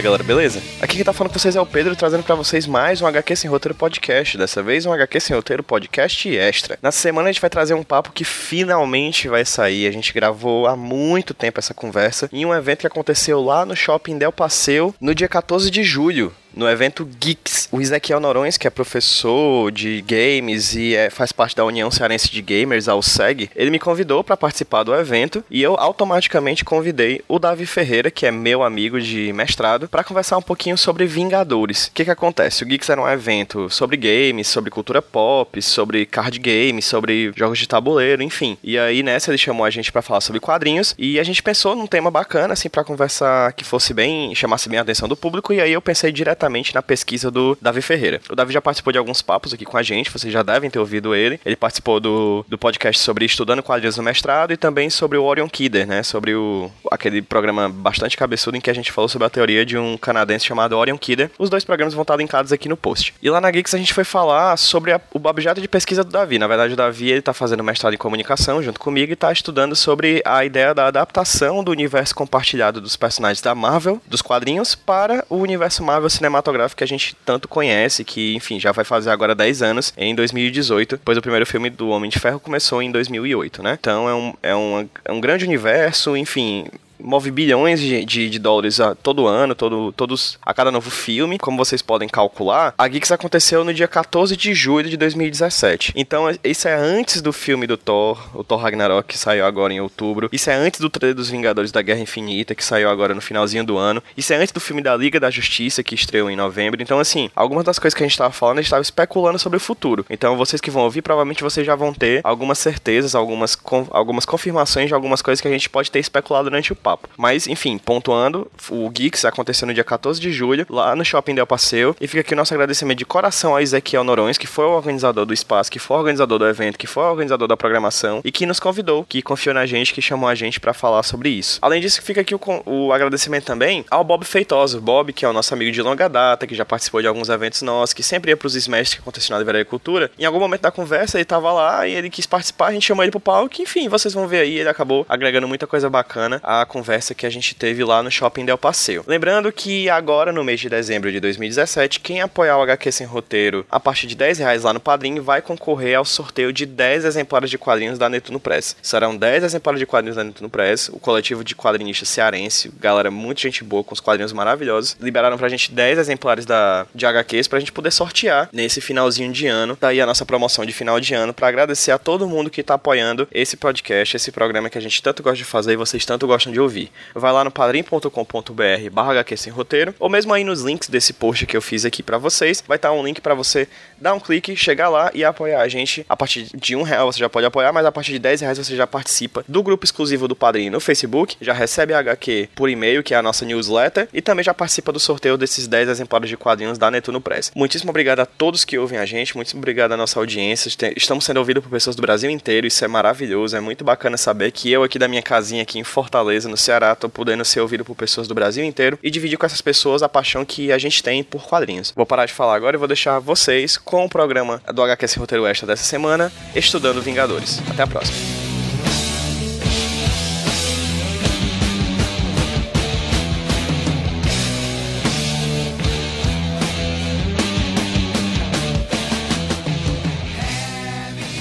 Fala galera, beleza? Aqui quem tá falando com vocês é o Pedro, trazendo para vocês mais um HQ Sem Roteiro Podcast. Dessa vez um HQ Sem Roteiro Podcast extra. Na semana a gente vai trazer um papo que finalmente vai sair. A gente gravou há muito tempo essa conversa em um evento que aconteceu lá no Shopping Del Passeio no dia 14 de julho no evento Geeks. O Ezequiel Norões, que é professor de games e é, faz parte da União Cearense de Gamers, a USEG, ele me convidou para participar do evento e eu automaticamente convidei o Davi Ferreira, que é meu amigo de mestrado, para conversar um pouquinho sobre Vingadores. O que que acontece? O Geeks era um evento sobre games, sobre cultura pop, sobre card games, sobre jogos de tabuleiro, enfim. E aí nessa ele chamou a gente para falar sobre quadrinhos e a gente pensou num tema bacana assim para conversar que fosse bem, chamasse bem a atenção do público e aí eu pensei direto diretamente na pesquisa do Davi Ferreira. O Davi já participou de alguns papos aqui com a gente, vocês já devem ter ouvido ele. Ele participou do, do podcast sobre estudando quadrinhos no mestrado e também sobre o Orion Kidder, né? Sobre o, aquele programa bastante cabeçudo em que a gente falou sobre a teoria de um canadense chamado Orion Kidder. Os dois programas vão estar linkados aqui no post. E lá na Geeks a gente foi falar sobre a, o objeto de pesquisa do Davi. Na verdade, o Davi ele tá fazendo mestrado em comunicação junto comigo e tá estudando sobre a ideia da adaptação do universo compartilhado dos personagens da Marvel, dos quadrinhos, para o universo Marvel cinematográfico cinematográfico que a gente tanto conhece, que, enfim, já vai fazer agora 10 anos, em 2018, pois o primeiro filme do Homem de Ferro começou em 2008, né? Então é um, é um, é um grande universo, enfim, move bilhões de, de, de, dólares a todo ano, todo, todos a cada novo filme. Como vocês podem calcular, a Geeks aconteceu no dia 14 de julho de 2017. Então, isso é antes do filme do Thor, o Thor Ragnarok, que saiu agora em outubro. Isso é antes do trailer dos Vingadores da Guerra Infinita, que saiu agora no finalzinho do ano. Isso é antes do filme da Liga da Justiça, que estreou em novembro. Então, assim, algumas das coisas que a gente estava falando, a gente estava especulando sobre o futuro. Então, vocês que vão ouvir, provavelmente vocês já vão ter algumas certezas, algumas, algumas confirmações de algumas coisas que a gente pode ter especulado durante o papo papo. Mas, enfim, pontuando, o Geeks aconteceu no dia 14 de julho, lá no Shopping Del Passeio. E fica aqui o nosso agradecimento de coração ao Ezequiel Norões, que foi o organizador do espaço, que foi o organizador do evento, que foi o organizador da programação e que nos convidou, que confiou na gente, que chamou a gente para falar sobre isso. Além disso, fica aqui o, o agradecimento também ao Bob Feitoso. Bob, que é o nosso amigo de longa data, que já participou de alguns eventos nossos, que sempre ia pros Smash que aconteciam na Livraria Cultura. Em algum momento da conversa, ele tava lá e ele quis participar, a gente chamou ele pro palco, enfim, vocês vão ver aí, ele acabou agregando muita coisa bacana à conversa que a gente teve lá no Shopping Del Passeio. Lembrando que agora, no mês de dezembro de 2017, quem apoiar o HQ Sem Roteiro a partir de 10 reais lá no Padrim vai concorrer ao sorteio de 10 exemplares de quadrinhos da Netuno Press. Serão 10 exemplares de quadrinhos da Netuno Press, o coletivo de quadrinistas cearense, galera muito gente boa, com os quadrinhos maravilhosos, liberaram pra gente 10 exemplares da, de HQs pra gente poder sortear nesse finalzinho de ano. Daí a nossa promoção de final de ano para agradecer a todo mundo que tá apoiando esse podcast, esse programa que a gente tanto gosta de fazer e vocês tanto gostam de ouvir vai lá no padrim.com.br barra sem roteiro, ou mesmo aí nos links desse post que eu fiz aqui para vocês, vai estar tá um link para você dar um clique, chegar lá e apoiar a gente. A partir de um real você já pode apoiar, mas a partir de 10 reais você já participa do grupo exclusivo do Padrim no Facebook, já recebe a HQ por e-mail, que é a nossa newsletter, e também já participa do sorteio desses 10 exemplares de quadrinhos da Netuno Press. Muitíssimo obrigado a todos que ouvem a gente, muitíssimo obrigado à nossa audiência. Estamos sendo ouvidos por pessoas do Brasil inteiro, isso é maravilhoso, é muito bacana saber que eu aqui da minha casinha aqui em Fortaleza, no Ceará, tô podendo ser ouvido por pessoas do Brasil inteiro e dividir com essas pessoas a paixão que a gente tem por quadrinhos. Vou parar de falar agora e vou deixar vocês com o programa do HQS Roteiro Extra dessa semana, Estudando Vingadores. Até a próxima.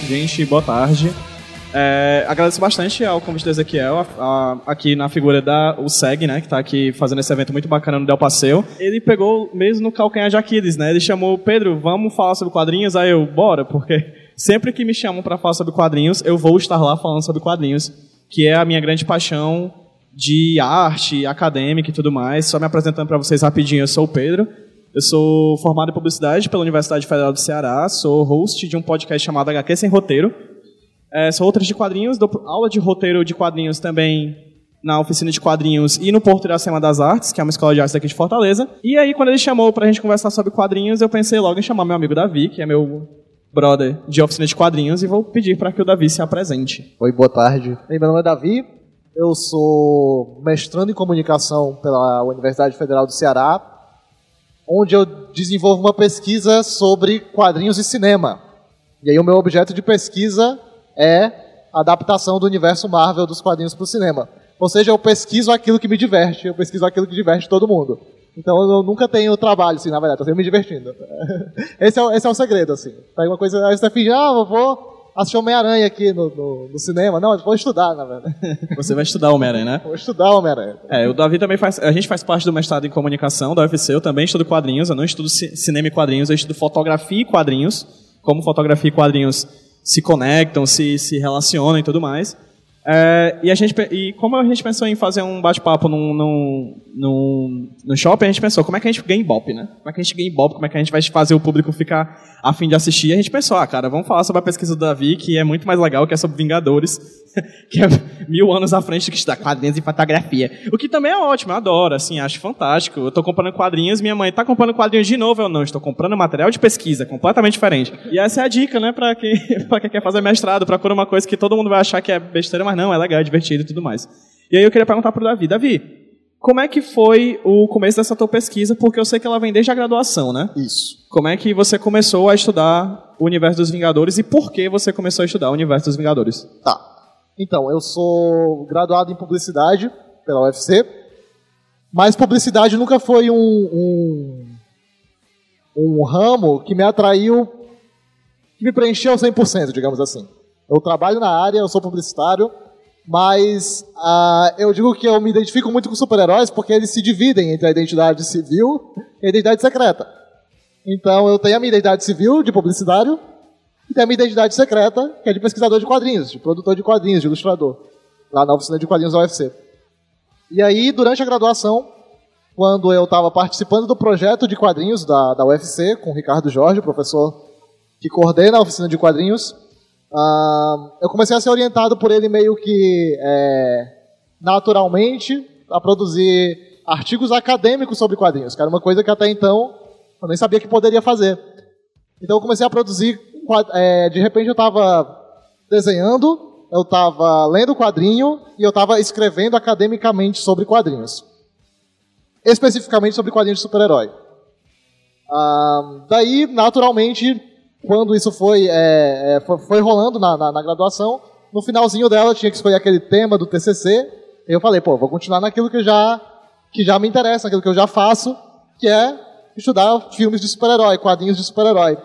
Gente, boa tarde. É, agradeço bastante ao convite do Ezequiel, a, a, aqui na figura da o SEG, né, que está aqui fazendo esse evento muito bacana no Del Passeio. Ele pegou mesmo no calcanhar de Aquiles, né? Ele chamou, Pedro, vamos falar sobre quadrinhos? Aí eu, bora, porque sempre que me chamam para falar sobre quadrinhos, eu vou estar lá falando sobre quadrinhos, que é a minha grande paixão de arte, acadêmica e tudo mais. Só me apresentando para vocês rapidinho, eu sou o Pedro. Eu sou formado em publicidade pela Universidade Federal do Ceará, sou host de um podcast chamado HQ Sem Roteiro, é, são outras de quadrinhos, dou aula de roteiro de quadrinhos também na oficina de quadrinhos e no Porto Iracema das Artes, que é uma escola de artes daqui de Fortaleza. E aí, quando ele chamou pra gente conversar sobre quadrinhos, eu pensei logo em chamar meu amigo Davi, que é meu brother de oficina de quadrinhos, e vou pedir para que o Davi se apresente. Oi, boa tarde. Meu nome é Davi, eu sou mestrando em comunicação pela Universidade Federal do Ceará, onde eu desenvolvo uma pesquisa sobre quadrinhos e cinema. E aí o meu objeto de pesquisa é a adaptação do universo Marvel dos quadrinhos para o cinema. Ou seja, eu pesquiso aquilo que me diverte, eu pesquiso aquilo que diverte todo mundo. Então eu nunca tenho trabalho, assim, na verdade, tô sempre me divertindo. Esse é, o- esse é o segredo, assim. Pega uma coisa, aí você finge, ah, eu vou assistir Homem-Aranha aqui no, no, no cinema. Não, eu vou estudar, na verdade. Você vai estudar Homem-Aranha, né? Vou estudar Homem-Aranha. É, o Davi também faz. A gente faz parte do mestrado em comunicação da UFC. Eu também estudo quadrinhos. Eu não estudo ci- cinema e quadrinhos. Eu estudo fotografia e quadrinhos. Como fotografia e quadrinhos se conectam, se, se relacionam e tudo mais. É, e, a gente, e como a gente pensou em fazer um bate-papo num, num, num, no shopping, a gente pensou como é que a gente ganha Ibope, né? Como é que a gente ganha Ibope, como é que a gente vai fazer o público ficar a fim de assistir. A gente pensou, ah, cara, vamos falar sobre a pesquisa do Davi, que é muito mais legal, que é sobre Vingadores, que é mil anos à frente do que estudar quadrinhos e fotografia. O que também é ótimo, eu adoro, assim, acho fantástico. Eu tô comprando quadrinhos, minha mãe tá comprando quadrinhos de novo, eu não, estou comprando material de pesquisa, completamente diferente. E essa é a dica, né, pra quem, quem quer fazer mestrado, procura uma coisa que todo mundo vai achar que é besteira, mas não, é legal, é divertido e tudo mais. E aí eu queria perguntar pro Davi, Davi, como é que foi o começo dessa tua pesquisa? Porque eu sei que ela vem desde a graduação, né? Isso. Como é que você começou a estudar o universo dos Vingadores e por que você começou a estudar o universo dos Vingadores? Tá. Então, eu sou graduado em publicidade pela UFC, mas publicidade nunca foi um, um, um ramo que me atraiu, que me preencheu 100%, digamos assim. Eu trabalho na área, eu sou publicitário, mas ah, eu digo que eu me identifico muito com super-heróis porque eles se dividem entre a identidade civil e a identidade secreta. Então, eu tenho a minha identidade civil de publicitário e tem a minha identidade secreta, que é de pesquisador de quadrinhos, de produtor de quadrinhos, de ilustrador, lá na oficina de quadrinhos da UFC. E aí, durante a graduação, quando eu estava participando do projeto de quadrinhos da, da UFC, com o Ricardo Jorge, professor que coordena a oficina de quadrinhos, ah, eu comecei a ser orientado por ele meio que é, naturalmente a produzir artigos acadêmicos sobre quadrinhos, que era uma coisa que até então eu nem sabia que poderia fazer. Então eu comecei a produzir, é, de repente eu estava desenhando, eu estava lendo quadrinho e eu estava escrevendo academicamente sobre quadrinhos. Especificamente sobre quadrinhos de super-herói. Ah, daí, naturalmente, quando isso foi, é, é, foi, foi rolando na, na- na graduação, no finalzinho dela tinha que escolher aquele tema do TCC, eu falei, pô, vou continuar naquilo que já, que já me interessa, naquilo que eu já faço, que é estudar filmes de super-herói, quadrinhos de super-herói.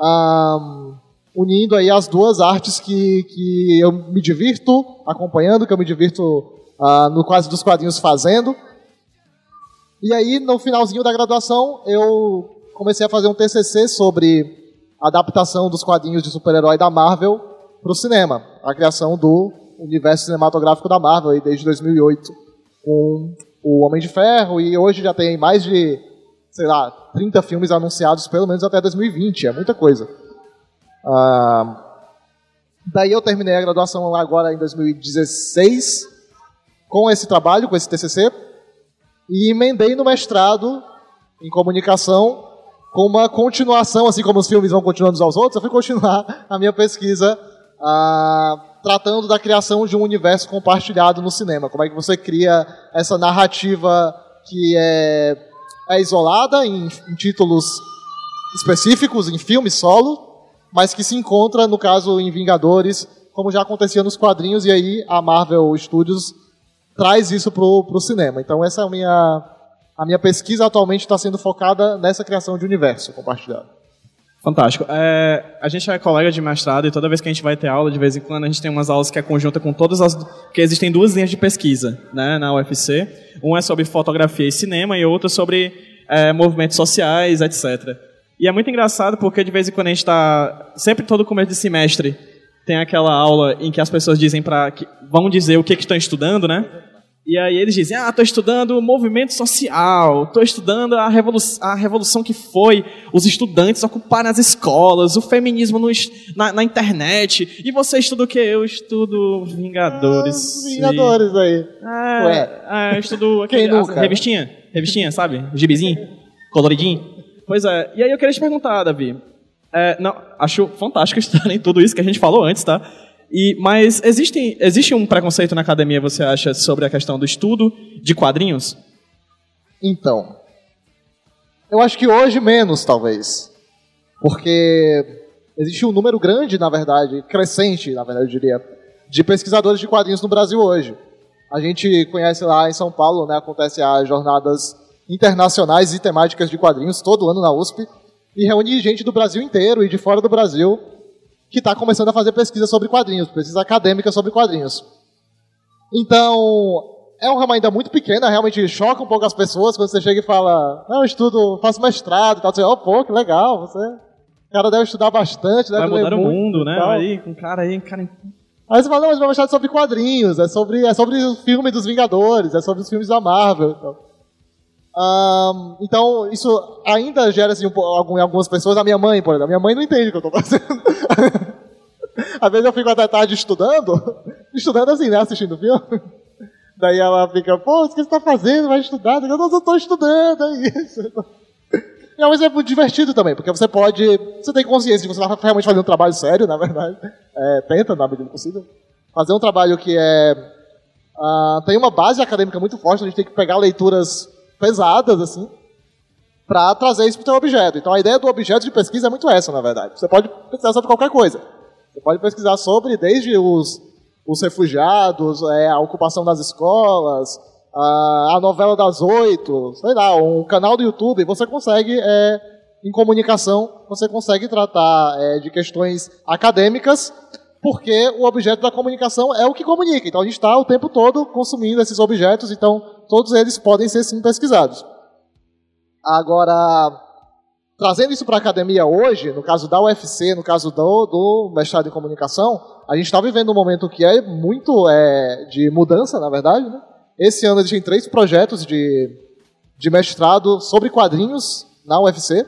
Ahn, unindo aí as duas artes que, que eu me divirto acompanhando, que eu me divirto ah, no quase dos quadrinhos fazendo. E aí, no finalzinho da graduação, eu comecei a fazer um TCC sobre adaptação dos quadrinhos de super-herói da Marvel para o cinema, a criação do universo cinematográfico da Marvel aí desde 2008 com o Homem de Ferro e hoje já tem mais de, sei lá, 30 filmes anunciados pelo menos até 2020, é muita coisa. Ah, daí eu terminei a graduação agora em 2016 com esse trabalho, com esse TCC e emendei no mestrado em comunicação com uma continuação, assim como os filmes vão continuando uns aos outros, eu fui continuar a minha pesquisa ah, tratando da criação de um universo compartilhado no cinema. Como é que você cria essa narrativa que é, é isolada em, em títulos específicos, em filmes solo, mas que se encontra, no caso, em Vingadores, como já acontecia nos quadrinhos, e aí a Marvel Studios traz isso pro, pro cinema. Então essa é a minha, a minha pesquisa atualmente está sendo focada nessa criação de universo compartilhado. Fantástico. É, a gente é colega de mestrado e toda vez que a gente vai ter aula, de vez em quando, a gente tem umas aulas que é conjunta com todas as. Porque existem duas linhas de pesquisa né, na UFC. Um é sobre fotografia e cinema e outro sobre é, movimentos sociais, etc. E é muito engraçado porque de vez em quando a gente está. Sempre todo começo de semestre tem aquela aula em que as pessoas dizem para. vão dizer o que, que estão estudando, né? E aí eles dizem, ah, estou estudando movimento social, estou estudando a, revolu a revolução que foi os estudantes ocuparem as escolas, o feminismo no na, na internet. E você estuda o quê? Eu estudo Vingadores. Ah, Vingadores aí. Ah, Ué. ah, eu estudo aquele, nunca? revistinha, revistinha, sabe? O gibizinho, coloridinho. Pois é, e aí eu queria te perguntar, Davi. É, não, acho fantástico estarem tudo isso que a gente falou antes, tá? E, mas existe, existe um preconceito na academia, você acha, sobre a questão do estudo de quadrinhos? Então, eu acho que hoje menos, talvez. Porque existe um número grande, na verdade, crescente, na verdade, eu diria, de pesquisadores de quadrinhos no Brasil hoje. A gente conhece lá em São Paulo, né, acontece as jornadas internacionais e temáticas de quadrinhos todo ano na USP e reúne gente do Brasil inteiro e de fora do Brasil que está começando a fazer pesquisa sobre quadrinhos, pesquisa acadêmica sobre quadrinhos. Então, é um ramo ainda muito pequeno, realmente choca um pouco as pessoas quando você chega e fala, não, eu estudo, faço mestrado e tal. Você, oh, pô, que legal, você... O cara deve estudar bastante, deve Vai mudar o mundo, né? Aí, com cara aí, cara. Aí você fala, não, mas meu mestrado é sobre quadrinhos, é sobre, é sobre o filme dos Vingadores, é sobre os filmes da Marvel. Então, Ahn, então isso ainda gera assim, um, algumas pessoas. A minha mãe, por exemplo, a minha mãe não entende o que eu estou fazendo. Às vezes eu fico até tarde estudando, estudando assim, né, assistindo filme. Daí ela fica, pô, o que você está fazendo? Vai estudar? Eu não estou estudando, é isso. Não, é divertido também, porque você pode. Você tem consciência de que você está realmente fazendo um trabalho sério, na verdade. É, tenta, na medida do possível. Fazer um trabalho que é. ah, tem uma base acadêmica muito forte, a gente tem que pegar leituras pesadas, assim, para trazer isso para o teu objeto. Então a ideia do objeto de pesquisa é muito essa, na verdade. Você pode pesquisar sobre qualquer coisa. Você pode pesquisar sobre desde os, os refugiados, é, a ocupação das escolas, a, a novela das oito, sei lá, um canal do YouTube. Você consegue, é, em comunicação, você consegue tratar é, de questões acadêmicas, porque o objeto da comunicação é o que comunica. Então a gente está o tempo todo consumindo esses objetos, então todos eles podem ser sim pesquisados. Agora, trazendo isso para a academia hoje, no caso da UFC, no caso do, do mestrado em comunicação, a gente está vivendo um momento que é muito é, de mudança, na verdade. Né? Esse ano existem três projetos de, de mestrado sobre quadrinhos na UFC,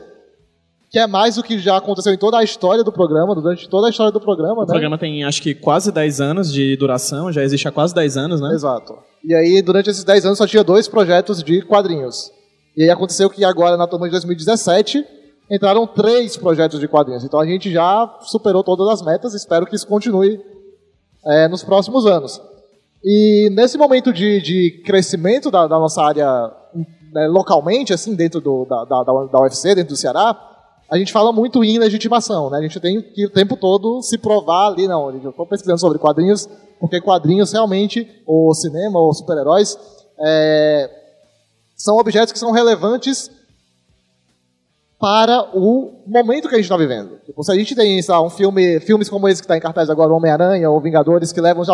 que é mais do que já aconteceu em toda a história do programa, durante toda a história do programa. O né? programa tem acho que quase 10 anos de duração, já existe há quase 10 anos, né? Exato. E aí, durante esses 10 anos, só tinha dois projetos de quadrinhos. E aí aconteceu que agora, na turma de 2017, entraram três projetos de quadrinhos. Então a gente já superou todas as metas, espero que isso continue é, nos próximos anos. E nesse momento de, de crescimento da, da nossa área né, localmente, assim, dentro do, da, da da UFC, dentro do Ceará, a gente fala muito em legitimação, né? A gente tem que o tempo todo se provar ali, não, eu estou pesquisando sobre quadrinhos, porque quadrinhos realmente, ou cinema, ou super-heróis, é, são objetos que são relevantes para o momento que a gente está vivendo. Tipo, se a gente tem lá, um filme, filmes como esse que está em cartaz agora, Homem-Aranha ou Vingadores, que levam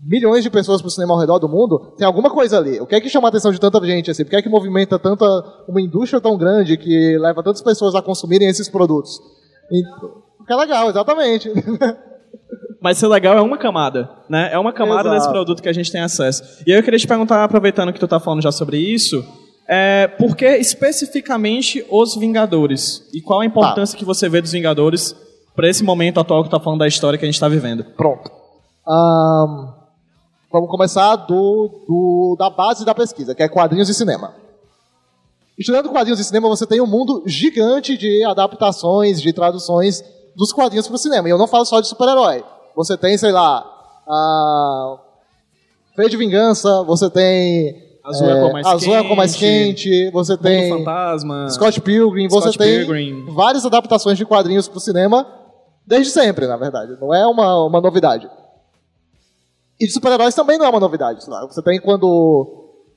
milhões de pessoas para o cinema ao redor do mundo, tem alguma coisa ali. O que é que chama a atenção de tanta gente assim? Por que é que movimenta tanta uma indústria tão grande que leva tantas pessoas a consumirem esses produtos? E, porque é legal, exatamente. Mas ser legal é uma camada, né? É uma camada Exato. desse produto que a gente tem acesso. E aí eu queria te perguntar, aproveitando que tu tá falando já sobre isso, é, por que especificamente os Vingadores? E qual a importância que você vê dos Vingadores para esse momento atual que tá falando da história que a gente está vivendo? Pronto. Ahn, vamos começar do, do- da base da pesquisa, que é quadrinhos e cinema. Estudando quadrinhos e cinema, você tem um mundo gigante de adaptações, de traduções dos quadrinhos para o cinema. E eu não falo só de super-herói. Você tem, sei lá, a Freio de Vingança, você tem Azul é cor mais Azul é a cor mais quente, quente, você Mundo tem Fantasma. Scott Pilgrim, você Scott tem Pilgrim. várias adaptações de quadrinhos para o cinema desde sempre, na verdade. Não é uma, uma novidade. E de super-heróis também não é uma novidade. lá. Você tem quando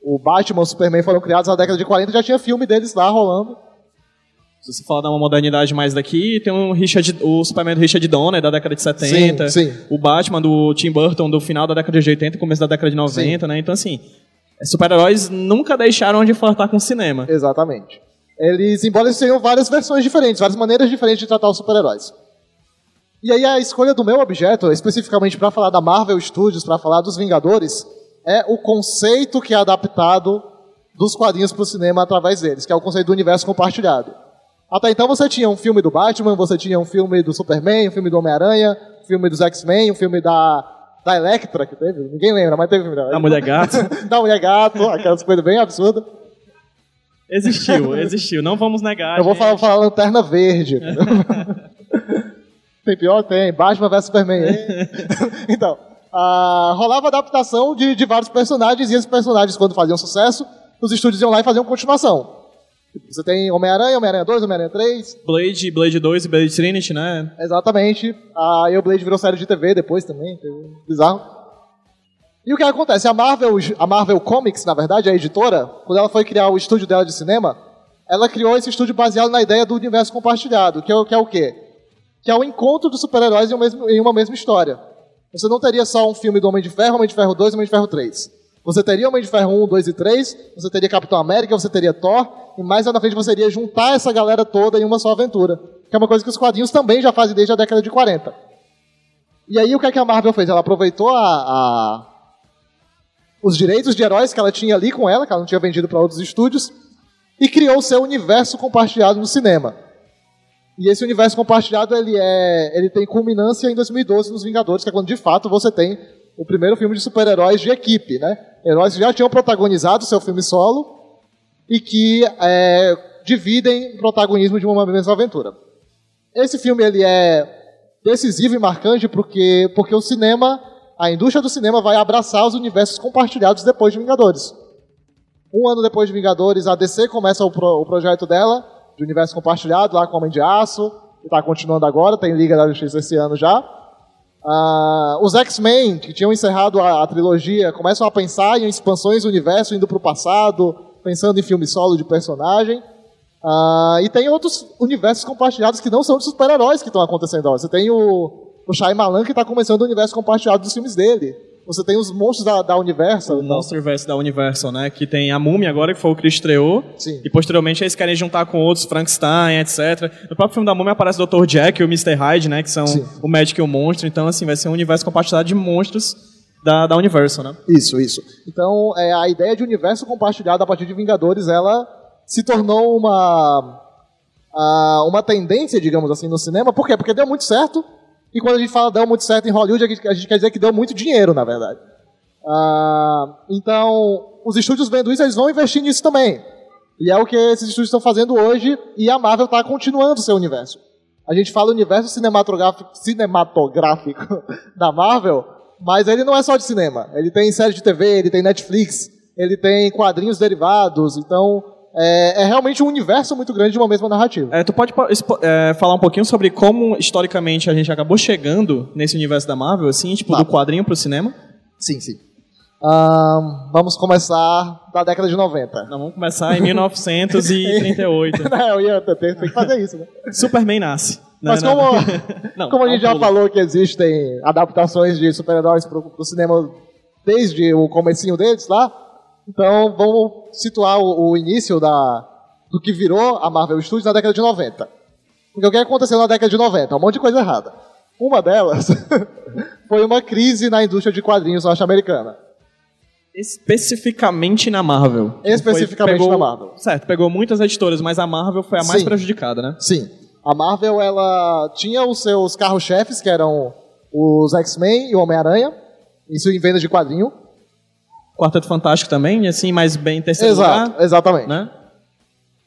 o Batman e o Superman foram criados na década de 40, já tinha filme deles lá rolando. Se você falar de uma modernidade mais daqui, tem o, Richard, o Superman do Richard Donner, da década de 70. Sim, sim. O Batman do Tim Burton, do final da década de 80 e começo da década de 90, né? Então, assim, super-heróis nunca deixaram de flertar com o cinema. Exatamente. Eles, embora eles tenham várias versões diferentes, várias maneiras diferentes de tratar os super-heróis. E aí a escolha do meu objeto, especificamente para falar da Marvel Studios, para falar dos Vingadores, é o conceito que é adaptado dos quadrinhos para o cinema através deles, que é o conceito do universo compartilhado. Até então você tinha um filme do Batman, você tinha um filme do Superman, um filme do Homem-Aranha, um filme dos X-Men, um filme da, da Electra, que teve, ninguém lembra, mas teve filme da Mulher Gato da Mulher Gato, aquelas coisas bem absurdas. existiu, existiu. Não vamos negar. Eu vou gente. falar, falar Lanterna Verde. tem pior? Tem. Batman vs Superman. então, ah, rolava adaptação de, de vários personagens, e esses personagens, quando faziam sucesso, os estúdios iam lá e faziam continuação. Você tem Homem-Aranha, Homem-Aranha 2, Homem-Aranha 3. Blade, Blade 2 e Blade Trinity, né? Exatamente. Aí o Blade virou série de TV depois também. um Bizarro. E o que acontece? A Marvel, a Marvel Comics, na verdade, a editora, quando ela foi criar o estúdio dela de cinema, ela criou esse estúdio baseado na ideia do universo compartilhado, que é, que é o quê? Que é o encontro dos super-heróis em, um uma mesma história. Você não teria só um filme do Homem de Ferro, Homem de Ferro 2 e Homem de Ferro 3. Você teria Homem de Ferro 1, 2 e 3, você teria Capitão América, você teria Thor, e mais na frente você iria juntar essa galera toda em uma só aventura. Que é uma coisa que os quadrinhos também já fazem desde a década de 40. E aí o que, é que a Marvel fez? Ela aproveitou a- a, os direitos de heróis que ela tinha ali com ela, que ela não tinha vendido para outros estúdios, e criou o seu universo compartilhado no cinema. E esse universo compartilhado ele é, ele tem culminância em 2012 nos Vingadores, que é quando de fato você tem o primeiro filme de super-heróis de equipe, né? Heróis que já tinham protagonizado seu filme solo e que é, dividem o protagonismo de uma mesma aventura. Esse filme ele é decisivo e marcante porque, porque o cinema, a indústria do cinema vai abraçar os universos compartilhados depois de Vingadores. Um ano depois de Vingadores, a DC começa o, pro- o projeto dela, de universo compartilhado, lá com Homem de Aço, que está continuando agora, tem Liga da Justiça esse ano já. Ah, os X-Men, que tinham encerrado a, a trilogia, começam a pensar em expansões do universo, indo para o passado, pensando em filme solo de personagem. Ah, e tem outros universos compartilhados que não são de super-heróis que estão acontecendo. Você tem o, o Shyamalan que está começando o universo compartilhado dos filmes dele. Você tem os monstros da, da Universal. O então. Monsterverse da Universal, né? Que tem a Múmia agora, que foi o que estreou. Sim. E posteriormente eles querem juntar com outros, Frankenstein, etc. No próprio filme da Múmia aparece o Dr. Jack e o Mr. Hyde, né? Que são Sim. o médico e o monstro. Então, assim, vai ser um universo compartilhado de monstros da, da Universal, né? Isso, isso. Então, é, a ideia de universo compartilhado a partir de Vingadores, ela se tornou uma uma tendência, digamos assim, no cinema. Por quê? Porque deu muito certo. E quando a gente fala deu muito certo em Hollywood, a gente, quer dizer que deu muito dinheiro, na verdade. Ah, então, os estúdios vendo isso, eles vão investir nisso também. E é o que esses estúdios estão fazendo hoje, e a Marvel está continuando seu universo. A gente fala universo cinematográfico, cinematográfico da Marvel, mas ele não é só de cinema. Ele tem série de TV, ele tem Netflix, ele tem quadrinhos derivados, então é, é realmente um universo muito grande de uma mesma narrativa. É, tu pode é, falar um pouquinho sobre como, historicamente, a gente acabou chegando nesse universo da Marvel, assim, tipo, Tá. do quadrinho pro cinema? Sim, sim. Vamos começar da década de 90. Não, vamos começar em 1938. Não, eu ia ter, que fazer isso, né? Superman nasce. né? Mas Não, como, não, como a gente já falou que existem adaptações de super-heróis pro, pro cinema desde o comecinho deles lá, então vamos situar o, o início da, do que virou a Marvel Studios na década de 90. Porque o que aconteceu na década de 90? Um monte de coisa errada. Uma delas foi uma crise na indústria de quadrinhos norte-americana. Especificamente na Marvel. Especificamente pegou- na Marvel. Certo, pegou muitas editoras, mas a Marvel foi a mais Sim. prejudicada, né? Sim. A Marvel, ela tinha os seus carros-chefes, que eram os X-Men e o Homem-Aranha. Isso em vendas de quadrinho. Quarteto Fantástico também, assim, mas bem em terceiro Exato, lugar, exatamente. né?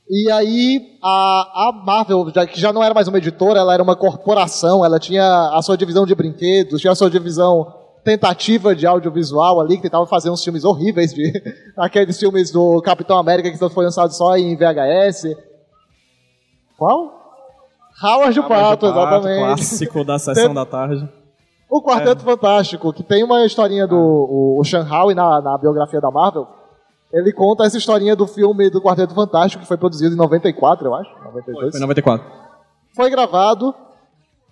E aí, a, a Marvel, já, que já não era mais uma editora, ela era uma corporação, ela tinha a sua divisão de brinquedos, tinha a sua divisão tentativa de audiovisual ali, que tentava fazer uns filmes horríveis, de aqueles filmes do Capitão América que foi lançado só em VHS. Qual? Howard o Pato, exatamente. Clássico da sessão da tarde. O Quarteto Fantástico, que tem uma historinha do o, o Sean Howe na, na biografia da Marvel. Ele conta essa historinha do filme do Quarteto Fantástico, que foi produzido em 94, eu acho. 92. Foi em 94. Foi gravado,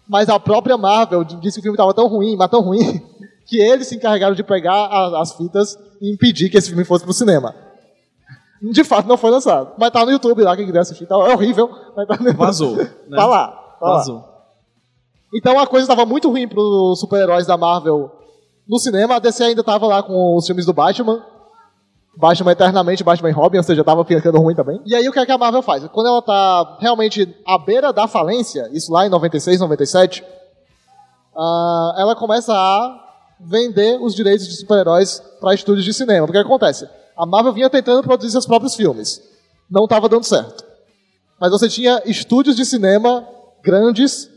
mas a própria Marvel disse que o filme estava tão ruim, mas tão ruim, que eles se encarregaram de pegar a- as fitas e impedir que esse filme fosse pro cinema. De fato, não foi lançado. Mas tá no YouTube lá, quem quiser assistir. Tá, é horrível, mas tá no Vazou. Né? Tá lá. Tá lá. Então a coisa estava muito ruim para os super-heróis da Marvel no cinema. A DC ainda estava lá com os filmes do Batman. Batman Eternamente, Batman e Robin, ou seja, estava ficando ruim também. E aí o que, é que a Marvel faz? Quando ela está realmente à beira da falência, isso lá em 96, 97, ah, ela começa a vender os direitos de super-heróis para estúdios de cinema. O que acontece? A Marvel vinha tentando produzir seus próprios filmes. Não estava dando certo. Mas você tinha estúdios de cinema grandes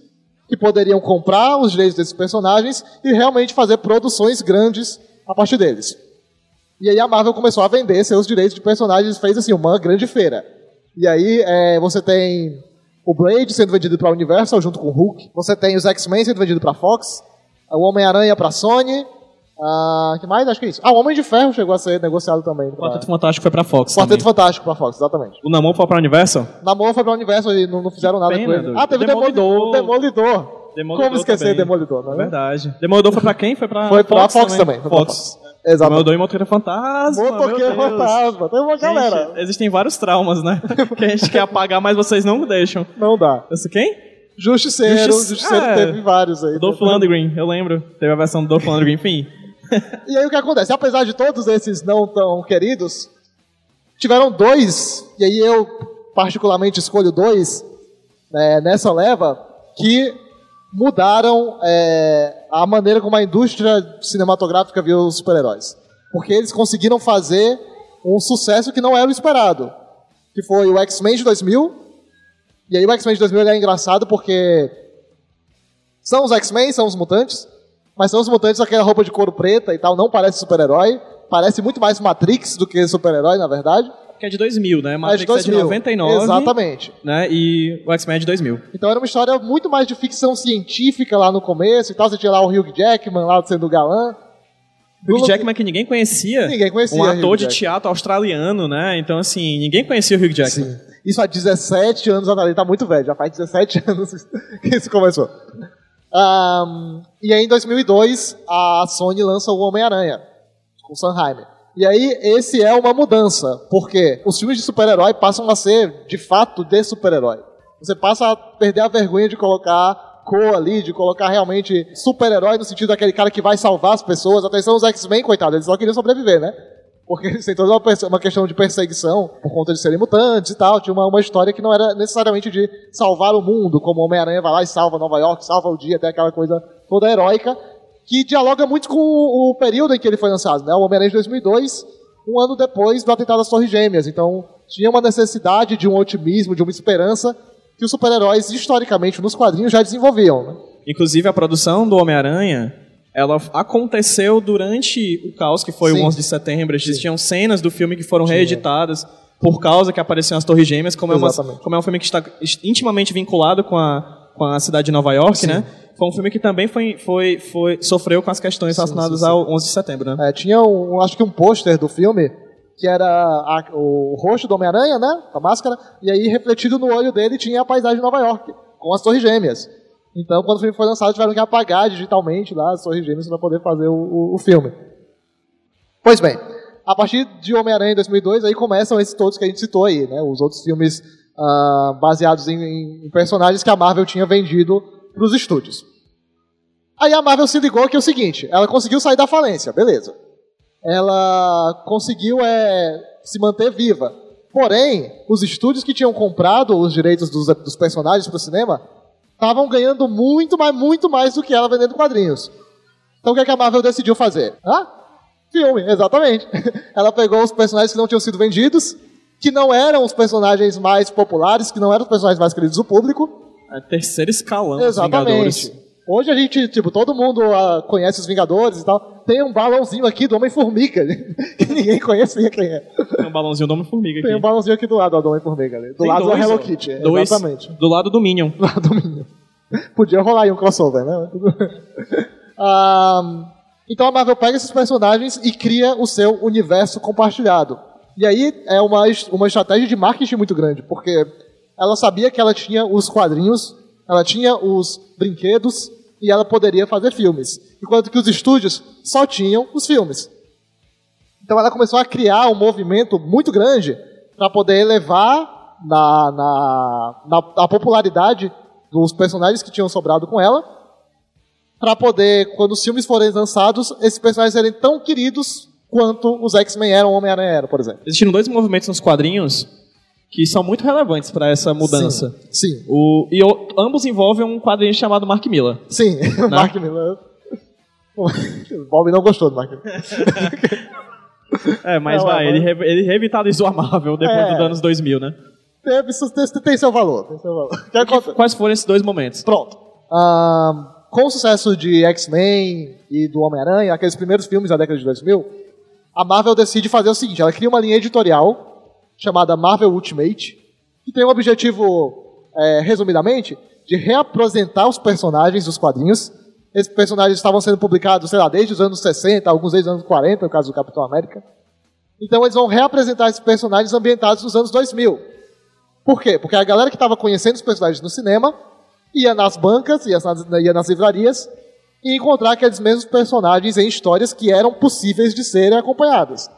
que poderiam comprar os direitos desses personagens e realmente fazer produções grandes a partir deles. E aí a Marvel começou a vender seus direitos de personagens, fez assim uma grande feira. E aí é, você tem o Blade sendo vendido para a Universal junto com o Hulk, você tem os X-Men sendo vendido para a Fox, o Homem-Aranha para a Sony, Ah, que mais? Acho que é isso. Ah, o Homem de Ferro chegou a ser negociado também. O pra- Quarteto Fantástico foi pra Fox Quarteto também. Fantástico pra Fox, exatamente. O Namor foi pra Universal? Namor foi pra Universo e não, não fizeram nada Pena, com ele. doido. Ah, teve o Demolidor. Demolidor. Demolidor Como esquecer também. Demolidor, não É é? verdade. Demolidor foi pra quem? Foi pra Foi pra Fox também, foi pra Fox. Exatamente. Demolidor e Motoqueiro Fantasma. Motoqueiro. Fantasma. Tem uma galera. Gente, existem vários traumas, né? que a gente quer apagar, mas vocês não deixam. Não dá. Esse quem? Justiceiro. Justice- Justiceiro é. teve vários aí. Dolph Lundgren, eu lembro. Teve a versão do Dolph Lundgren, enfim. E aí o que acontece? Apesar de todos esses não tão queridos, tiveram dois, e aí eu particularmente escolho dois né, nessa leva, que mudaram é, a maneira como a indústria cinematográfica viu os super-heróis. Porque eles conseguiram fazer um sucesso que não era o esperado. Que foi o X-Men de 2000. E aí o X-Men de 2000 ele é engraçado porque são os X-Men, são os mutantes, mas são os mutantes aquela roupa de couro preta e tal, não parece super-herói. Parece muito mais Matrix do que super-herói, na verdade. Que é de 2000, né? Mas Matrix é de 99. Exatamente. Né? E o X-Men é de 2000. Então era uma história muito mais de ficção científica lá no começo e tal. Você tinha lá o Hugh Jackman lá sendo galã. Hugh Jackman que ninguém conhecia. Ninguém conhecia Um ator de teatro australiano, né? Então, assim, ninguém conhecia o Hugh Jackman. Sim. Isso há 17 anos atrás. Ele tá muito velho, já faz 17 anos que isso começou. Ahn, e aí em 2002 a Sony lança o Homem-Aranha com o Sanheim. E aí esse é uma mudança, porque os filmes de super-herói passam a ser de fato de super-herói. Você passa a perder a vergonha de colocar cor ali, de colocar realmente super-herói no sentido daquele cara que vai salvar as pessoas. Atenção, os X-Men, coitados, eles só queriam sobreviver, né? Porque têm toda uma, uma questão de perseguição por conta de serem mutantes e tal. Tinha uma, uma história que não era necessariamente de salvar o mundo, como Homem-Aranha vai lá e salva Nova York, salva o dia, até aquela coisa toda heróica, que dialoga muito com o, o período em que ele foi lançado. Né? O Homem-Aranha de 2002, um ano depois do atentado às Torres Gêmeas. Então tinha uma necessidade de um otimismo, de uma esperança que os super-heróis, historicamente, nos quadrinhos já desenvolviam. Né? Inclusive, a produção do Homem-Aranha, ela aconteceu durante o caos que foi Sim. o 11 de setembro. Existiam cenas do filme que foram reeditadas por causa que apareciam as Torres Gêmeas, como é, uma- como é um filme que está intimamente vinculado com a, com a cidade de Nova York, né? Foi um filme que também foi, foi, foi, sofreu com as questões relacionadas sim, sim. ao 11 de setembro, né? É, tinha, um, acho que um pôster do filme que era a- o rosto do Homem-Aranha, né? A máscara, e aí refletido no olho dele tinha a paisagem de Nova York, com as Torres Gêmeas. Então, quando o filme foi lançado, tiveram que apagar digitalmente lá as Torres Gêmeas para poder fazer o, o- o filme. Pois bem, a partir de Homem-Aranha em 2002, aí começam esses todos que a gente citou aí, né? Os outros filmes ah, baseados em, em personagens que a Marvel tinha vendido para os estúdios. Aí a Marvel se ligou que é o seguinte, ela conseguiu sair da falência, beleza. Ela conseguiu é, se manter viva. Porém, os estúdios que tinham comprado os direitos dos, dos personagens para o cinema estavam ganhando muito, mas muito mais do que ela vendendo quadrinhos. Então o que, é que a Marvel decidiu fazer? Ah, filme, exatamente. Ela pegou os personagens que não tinham sido vendidos, que não eram os personagens mais populares, que não eram os personagens mais queridos do público, É terceiro escalão Exatamente. Hoje a gente, tipo, todo mundo ah, conhece os Vingadores e tal. Tem um balãozinho aqui do Homem-Formiga, que ninguém conhecia quem é. Tem um balãozinho do Homem-Formiga aqui. Tem um balãozinho aqui do lado ó, do Homem-Formiga. Do Tem lado dois, da Hello. Kitty. Dois Exatamente. Do lado do Minion. Do lado do Minion. Podia rolar aí um crossover, né? Ah, então a Marvel pega esses personagens e cria o seu universo compartilhado. E aí é uma, uma estratégia de marketing muito grande, porque ela sabia que ela tinha os quadrinhos, ela tinha os brinquedos e ela poderia fazer filmes. Enquanto que os estúdios só tinham os filmes. Então ela começou a criar um movimento muito grande para poder elevar na, na, na, a popularidade dos personagens que tinham sobrado com ela, para poder, quando os filmes forem lançados, esses personagens serem tão queridos quanto os X-Men eram, Homem-Aranha era, por exemplo. Existiram dois movimentos nos quadrinhos que são muito relevantes para essa mudança. Sim, O, e o- ambos envolvem um quadrinho chamado Mark Miller. sim. sim. Mark Miller. O Bob não gostou do Mark Miller. É, mas Não, vai, mas- ele, re- ele revitalizou a Marvel depois É. dos anos 2000, né? Tem, isso tem, tem seu valor. Tem seu valor. Que? Quais foram esses dois momentos? Pronto. Ahn, com o sucesso de X-Men e do Homem-Aranha, aqueles primeiros filmes da década de 2000, a Marvel decide fazer o seguinte: ela cria uma linha editorial chamada Marvel Ultimate, que tem o objetivo, é, resumidamente, de reapresentar os personagens dos quadrinhos Esses personagens estavam sendo publicados, sei lá, desde os anos 60, alguns desde os anos 40, no caso do Capitão América. Então eles vão reapresentar esses personagens ambientados nos anos 2000. Por quê? Porque a galera que estava conhecendo os personagens no cinema ia nas bancas, ia nas, ia nas livrarias e encontrar aqueles mesmos personagens em histórias que eram possíveis de serem acompanhadas.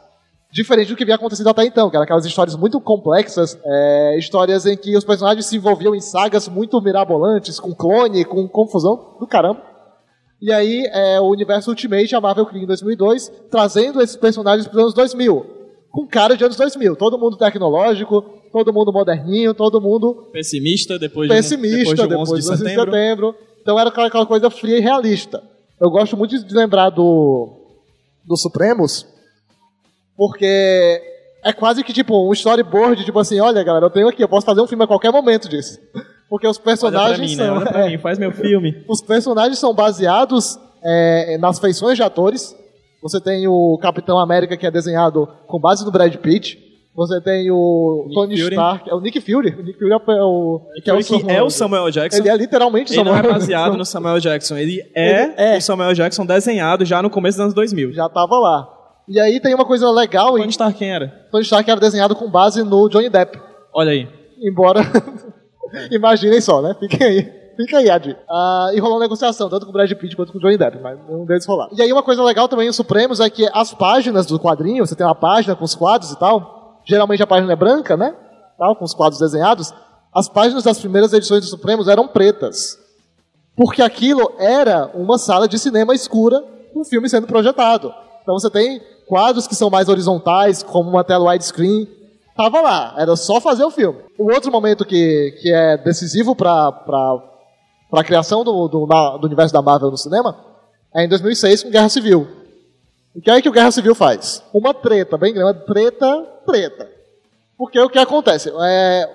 Diferente do que havia acontecido até então, que eram aquelas histórias muito complexas, é, histórias em que os personagens se envolviam em sagas muito mirabolantes, com clone, com confusão do caramba. E aí, é, o universo Ultimate, a Marvel cria em 2002, trazendo esses personagens para os anos 2000, com cara de anos 2000. Todo mundo tecnológico, todo mundo moderninho, todo mundo Pessimista depois de, pessimista depois do 11 de de setembro. setembro. Então era aquela, aquela coisa fria e realista. Eu gosto muito de lembrar do, do Supremos, porque é quase que tipo um storyboard, tipo assim, olha galera, eu tenho aqui, eu posso fazer um filme a qualquer momento disso. Porque os personagens mim, né? são. Olha pra é, mim, faz meu filme. os personagens são baseados é, nas feições de atores. Você tem o Capitão América, que é desenhado com base no Brad Pitt. Você tem o Nick Tony Fury. Stark, é o Nick Fury. O Nick Fury é o. Que é o, que é o Samuel Jackson. Ele é literalmente Ele não é Samuel baseado no Samuel Jackson, ele é, Ele é. o Samuel Jackson desenhado já no começo dos anos 2000. Já tava lá. E aí tem uma coisa legal em Tony Stark quem era? Tony Stark era desenhado com base no Johnny Depp. Olha aí. Embora. Imaginem só, né? Fiquem aí. Fica aí, Adi. Ah, e rolou uma negociação, tanto com o Brad Pitt quanto com o Johnny Depp, mas nenhum deles rolar. E aí uma coisa legal também em Supremos é que as páginas do quadrinho, você tem uma página com os quadros e tal, geralmente a página é branca, né? Tal, com os quadros desenhados. As páginas das primeiras edições do Supremos eram pretas. Porque aquilo era uma sala de cinema escura com o filme sendo projetado. Então você tem quadros que são mais horizontais, como uma tela widescreen. Tava lá, era só fazer o filme. O outro momento que, que é decisivo para a criação do, do, do universo da Marvel no cinema é em 2006 com Guerra Civil. O que é que o Guerra Civil faz? Uma treta bem grande, treta, treta. Porque o que acontece? É,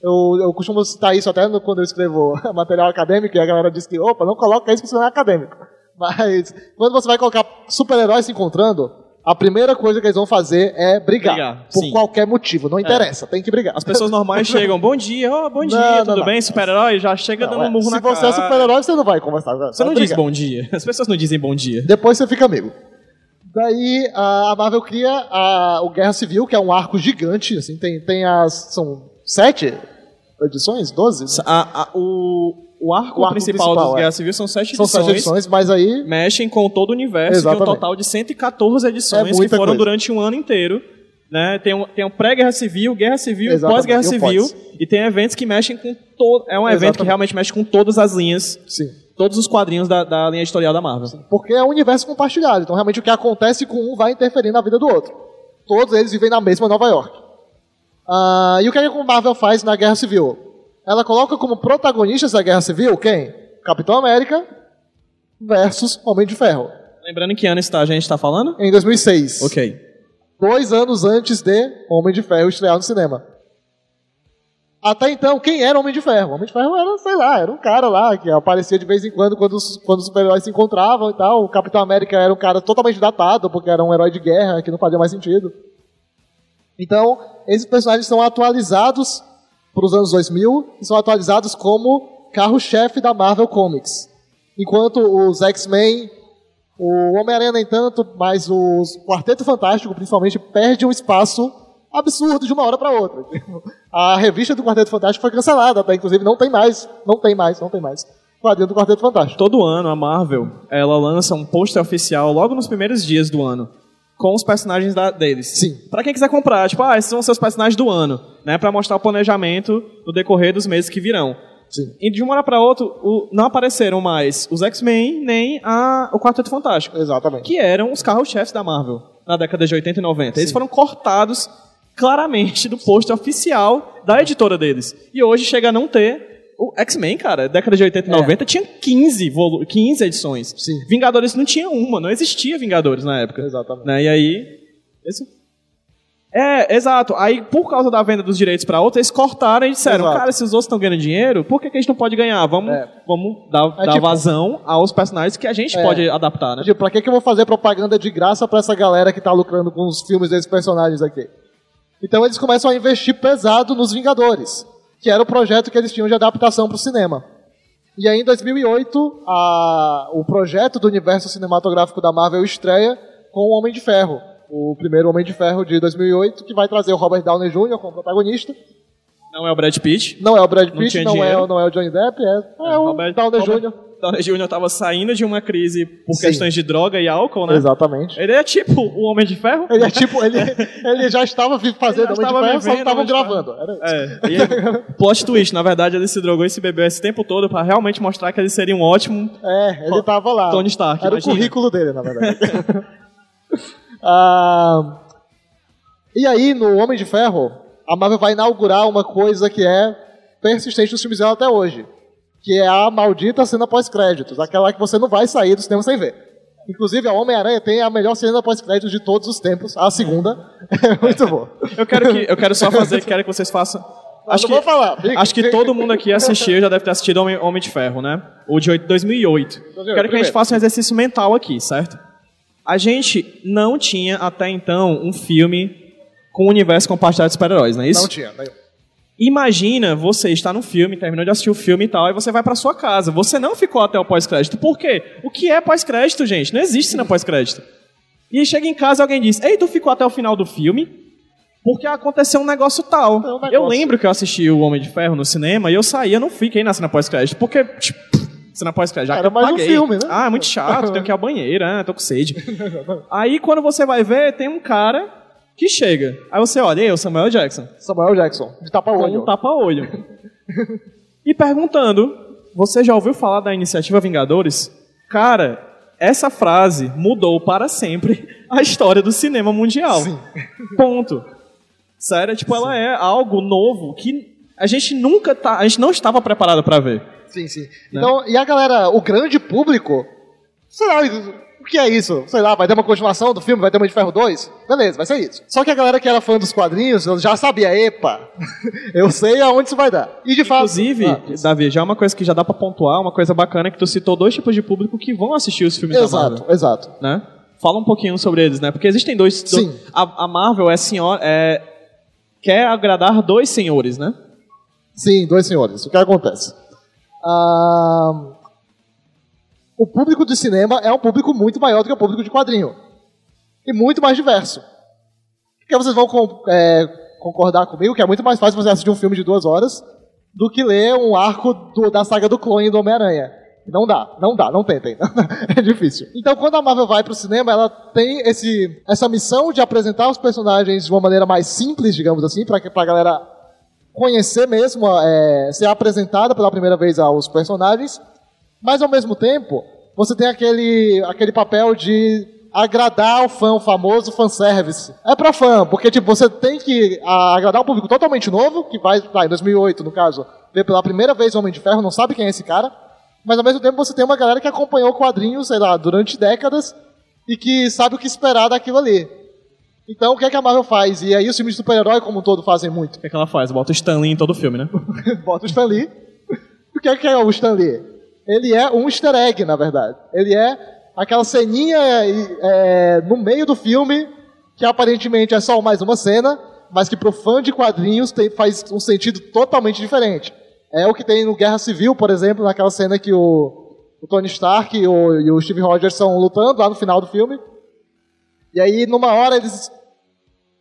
eu, eu costumo citar isso até quando eu escrevo material acadêmico e a galera diz que, opa, não coloca isso porque isso não é acadêmico. Mas quando você vai colocar super-heróis se encontrando, a primeira coisa que eles vão fazer é brigar. Brigar, por sim. qualquer motivo. Não interessa, tem que brigar. As pessoas normais chegam, bom dia, oh, bom dia, Não, tudo não. bem, super-herói? Já chega Não, dando é, um murro Se na você cara. é super-herói, você não vai conversar. Você não diz bom dia. As pessoas não dizem bom dia. Depois você fica amigo. Daí a Marvel cria a, o Guerra Civil, que é um arco gigante. Assim, tem, tem as. São sete edições? Doze? A- a- o, o arco O arco principal, principal, dos é. Guerra Civil são sete São edições. sete edições, mas aí. Mexem com todo o universo, que é um Exatamente. total de 114 edições É que foram coisa. durante um ano inteiro. Né? Tem um, tem um pré-guerra civil, guerra civil, Exatamente, pós-guerra civil. pós. E tem eventos que mexem com todo. É um evento que Exatamente. realmente mexe com todas as linhas, Sim. todos os quadrinhos da, da linha editorial da Marvel. Porque é um universo compartilhado. Então, realmente, o que acontece com um vai interferir na vida do outro. Todos eles vivem na mesma Nova York. Ah, e o que é que a Marvel faz na Guerra Civil? Ela coloca como protagonistas da Guerra Civil quem? Capitão América versus Homem de Ferro. Lembrando que ano está, a gente está falando? Em 2006. Ok. Dois anos antes de Homem de Ferro estrear no cinema. Até então, quem era Homem de Ferro? Homem de Ferro era, sei lá, era um cara lá que aparecia de vez em quando quando os, quando os super-heróis se encontravam e tal. O Capitão América era um cara totalmente datado, porque era um herói de guerra que não fazia mais sentido. Então, esses personagens são atualizados para os anos 2000 e são atualizados como carro-chefe da Marvel Comics. Enquanto os X-Men, o Homem-Aranha nem tanto, mas o Quarteto Fantástico, principalmente, perde um espaço absurdo de uma hora para outra. A revista do Quarteto Fantástico foi cancelada, até inclusive não tem mais, não tem mais, não tem mais. Quadrinho do Quarteto Fantástico. Todo ano a Marvel ela lança um pôster oficial logo nos primeiros dias do ano com os personagens da- deles. Sim. Pra quem quiser comprar, tipo, ah, esses vão ser os personagens do ano, né, Pra mostrar o planejamento no decorrer dos meses que virão. Sim. E de uma hora pra outra, o- não apareceram mais os X-Men nem a- o Quarteto Fantástico, Exatamente. que eram os carros-chefes da Marvel na década de 80 e 90. Eles foram cortados claramente do pôster oficial da editora deles. E hoje chega a não ter o X-Men, cara, década de 80 e É. 90 tinha 15, volu 15 edições. Sim. Vingadores não tinha uma, não existia Vingadores na época. Exatamente. Né? E aí. Esse... É, exato. Aí, por causa da venda dos direitos pra outra, eles cortaram e disseram: Exato. cara, se os outros estão ganhando dinheiro, por que, que a gente não pode ganhar? Vamos, É. vamos dar, É dar tipo- vazão aos personagens que a gente É. pode adaptar, né? Tipo, pra que, que eu vou fazer propaganda de graça pra essa galera que tá lucrando com os filmes desses personagens aqui? Então eles começam a investir pesado nos Vingadores, que era o projeto que eles tinham de adaptação pro cinema. E aí, em 2008, a- o projeto do universo cinematográfico da Marvel estreia com o Homem de Ferro. O primeiro Homem de Ferro de 2008, que vai trazer o Robert Downey Jr. como protagonista. Não é o Brad Pitt. Não é o Brad Não Pitt, tinha não, é, não é o Johnny Depp, é, é o Robert- Downey Robert- Jr. Downey Jr. tava saindo de uma crise por Sim. questões de droga e álcool, né? Exatamente. Ele é tipo o Homem de Ferro. Ele é tipo, ele, ele já estava fazendo Ele Homem de estava Ferro, só estavam gravando. Era isso. É, e plot twist, na verdade ele se drogou e se bebeu esse tempo todo pra realmente mostrar que ele seria um ótimo É, ele tava lá. Tony Stark, Era imagina. o currículo dele, na verdade. Ah, e aí, no Homem de Ferro, a Marvel vai inaugurar uma coisa que é persistente nos filmes dela até hoje. Que é a maldita cena pós-créditos. Aquela que você não vai sair do cinema sem ver. Inclusive, a Homem-Aranha tem a melhor cena pós-créditos de todos os tempos. A segunda é muito boa. Eu quero que eu quero só fazer, quero que vocês façam. Acho que, vou falar, acho que todo mundo aqui assistiu, já deve ter assistido Homem, Homem de Ferro, né? O de oito- 2008. Quero que a gente faça um exercício mental aqui, certo? A gente não tinha até então um filme com um universo compartilhado de super-heróis, não é isso? Não tinha. Não. Imagina você estar no filme, terminou de assistir o filme e tal, e você vai pra sua casa. Você não ficou até o pós-crédito. Por quê? O que é pós-crédito, gente? Não existe cena pós-crédito. E chega em casa e alguém diz: Ei, tu ficou até o final do filme? Porque aconteceu um negócio tal. É um negócio. Eu lembro que eu assisti o Homem de Ferro no cinema e eu saí, eu não fiquei na cena pós-crédito. Porque, tipo, cena pós-crédito, já Era mais um filme, né? Ah, é muito chato, tenho que ir à banheira, ah, tô com sede. aí quando você vai ver, tem um cara que chega. Aí você olha, ei, o Samuel Jackson Samuel Jackson, de com tapa-olho. um tapa-olho. e perguntando: Você já ouviu falar da iniciativa Vingadores? Cara, essa frase mudou para sempre a história do cinema mundial. Sim. Ponto. Sério, tipo, ela é algo novo que a gente nunca tá, a gente não estava preparado para ver. Sim, sim. Então, e a galera, o grande público, sei lá, o que é isso? Sei lá, vai ter uma continuação do filme, vai ter uma de Ferro 2? Beleza, vai ser isso. Só que a galera que era fã dos quadrinhos, já sabia, epa, eu sei aonde isso vai dar. E de fato... Inclusive, Ah, Davi, já é uma coisa que já dá pra pontuar, uma coisa bacana é que tu citou dois tipos de público que vão assistir os filmes da Marvel. exato, exato. né? Fala um pouquinho sobre eles, né? Porque existem dois. Sim. do- a, a Marvel é senhora. É, quer agradar dois senhores, né? Sim, dois senhores. O que acontece? Ah, o público de cinema é um público muito maior do que o público de quadrinho. E muito mais diverso. Porque vocês vão com- é, concordar comigo que é muito mais fácil você assistir um filme de duas horas do que ler um arco do- da saga do clone do Homem-Aranha. Não dá, não dá, não tentem. é difícil. Então, quando a Marvel vai pro cinema, ela tem esse, essa missão de apresentar os personagens de uma maneira mais simples, digamos assim, para a galera conhecer mesmo, é, ser apresentada pela primeira vez aos personagens, mas ao mesmo tempo você tem aquele, aquele papel de agradar o fã, o famoso fanservice. É pra fã, porque tipo, você tem que a- agradar um público totalmente novo, que vai, vai, em 2008 no caso, ver pela primeira vez o Homem de Ferro, não sabe quem é esse cara, mas ao mesmo tempo você tem uma galera que acompanhou o quadrinho, sei lá, durante décadas e que sabe o que esperar daquilo ali. Então, o que é que a Marvel faz? E aí os filmes de super-herói como um todo fazem muito. O que, é que ela faz? Bota o Stan Lee em todo o filme, né? Bota o Stan Lee. O que é que é o Stan Lee? Ele é um easter egg, na verdade. Ele é aquela ceninha é, no meio do filme que aparentemente é só mais uma cena, mas que pro fã de quadrinhos tem, faz um sentido totalmente diferente. É o que tem no Guerra Civil, por exemplo, naquela cena que o, o Tony Stark e o, e o Steve Rogers estão lutando lá no final do filme. E aí, numa hora, eles